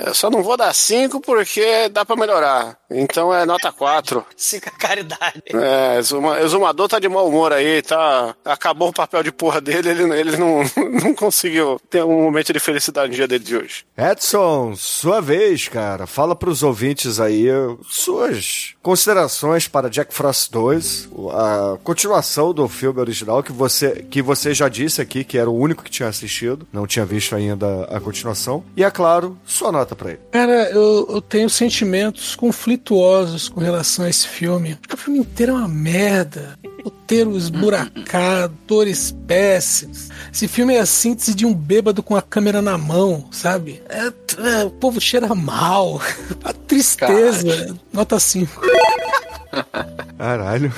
é, só não vou dar 5 porque dá pra melhorar. Então é nota 4. Fica a caridade. É, exuma- exumador tá de mau humor aí, tá. Acabou o papel de porra dele, ele, ele não, [LAUGHS] não conseguiu ter um momento de felicidade no dia dele de hoje. Edson, sua vez, cara. Fala pros ouvintes aí suas considerações para Jack Frost 2, o- a continuação do filme original, que você, que você já disse aqui que era o único que tinha assistido, não tinha visto ainda a continuação. E é claro, sua nota pra ele. Cara, eu, eu tenho sentimentos conflituosos com relação a esse filme. O filme inteiro é uma merda. Roteiro esburacado, atores péssimos. Esse filme é a síntese de um bêbado com a câmera na mão, sabe? É, é, o povo cheira mal. [LAUGHS] A tristeza. Nota 5. Caralho.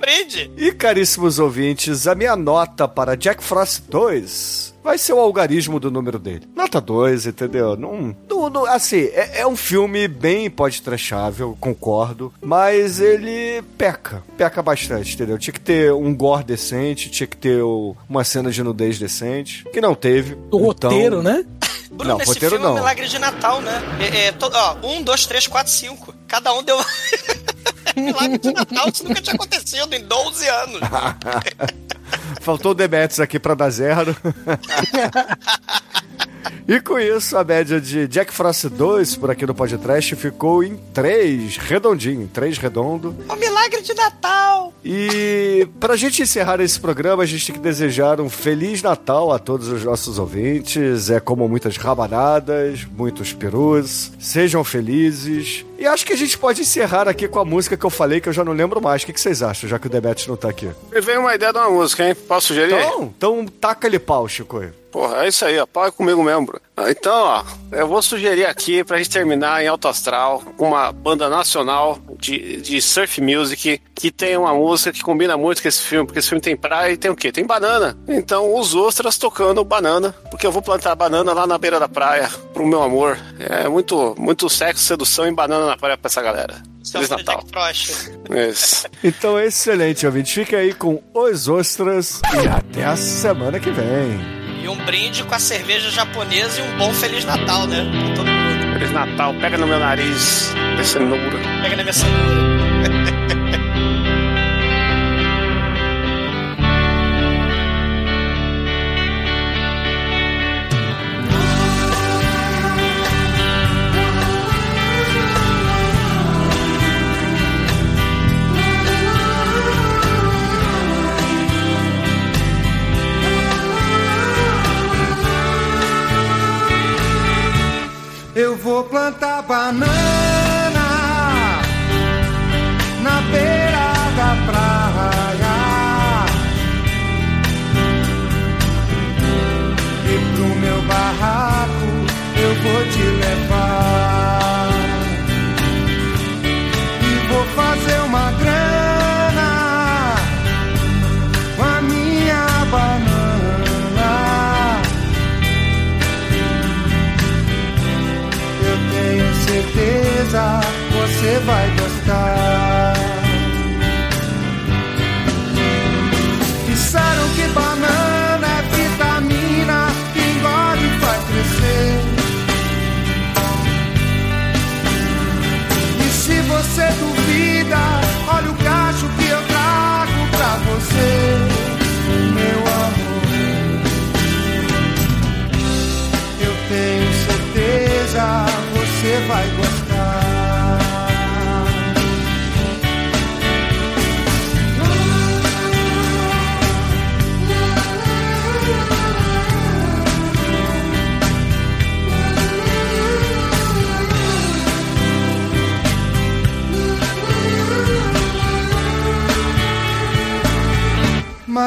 Brinde. E caríssimos ouvintes, a minha nota para Jack Frost 2 vai ser o algarismo do número dele. Nota 2, entendeu? Não, não- não- assim, é, é um filme bem pode-trechável, concordo, mas ele peca, peca bastante, entendeu? Tinha que ter um gore decente, tinha que ter uma cena de nudez decente, que não teve. O Então- roteiro, né? Bruno, Não, esse filme é um não. milagre de Natal, né? É, é, to- ó, um, dois, três, quatro, cinco. Cada um deu. [LAUGHS] milagre de Natal, isso nunca tinha acontecido em 12 anos. [LAUGHS] Faltou o Demetrius aqui pra dar zero. [LAUGHS] e com isso, a média de Jack Frost 2 por aqui no podcast ficou em 3, redondinho, 3 redondo. Um milagre de Natal. E pra gente encerrar esse programa, a gente tem que desejar um Feliz Natal a todos os nossos ouvintes. É como muitas rabanadas, muitos perus. Sejam felizes. E acho que a gente pode encerrar aqui com a música que eu falei, que eu já não lembro mais. O que que vocês acham, já que o Demetrius não tá aqui? Me veio uma ideia de uma música, hein? Posso sugerir? Então, então taca-lhe pau, Chico. Porra, é isso aí, ó. Pau é comigo mesmo, bro. Ah, Então, ó, eu vou sugerir aqui pra gente terminar em alto astral uma banda nacional de, de surf music que tem uma música que combina muito com esse filme, porque esse filme tem praia e tem o quê? Tem banana. Então, os ostras tocando banana, porque eu vou plantar banana lá na beira da praia pro meu amor. É muito, muito sexo, sedução e banana na praia pra essa galera. É Feliz Natal. Isso. [LAUGHS] Então, excelente, ouvinte. Fique aí com os ostras e até a semana que vem. E um brinde com a cerveja japonesa e um bom Feliz Natal, né? Pra todo mundo. Feliz Natal. Pega no meu nariz, de cenoura. Pega na minha cenoura. [LAUGHS] vou plantar banana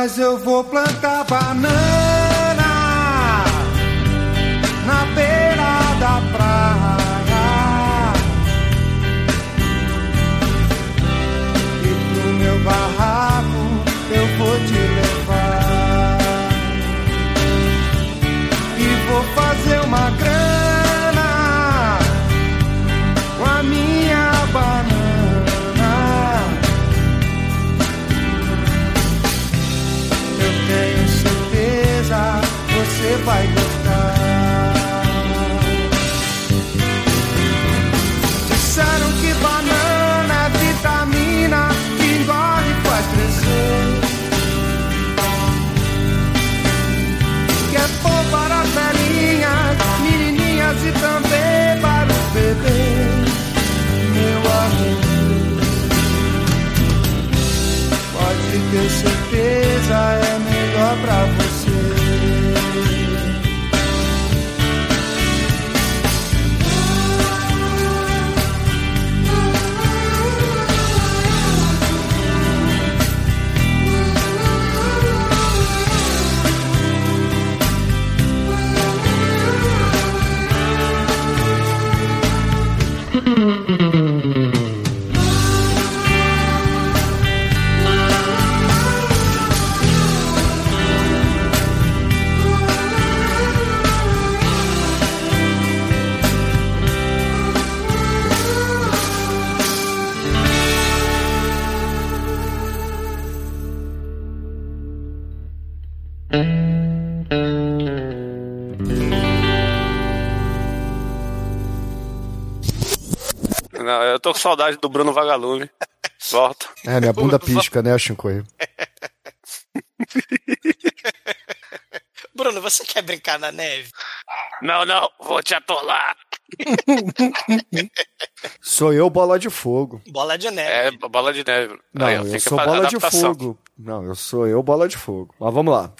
Mas eu vou plantar banana pra tô com saudade do Bruno Vagalume. Volta. É, minha bunda pisca, né, Shinkoi? [LAUGHS] Bruno, você quer brincar na neve? Não, não, vou te atolar. [LAUGHS] Sou eu, bola de fogo. Bola de neve. É, bola de neve. Não, Aí, eu que sou bola de adaptação. fogo. Não, eu sou eu, bola de fogo. Mas vamos lá.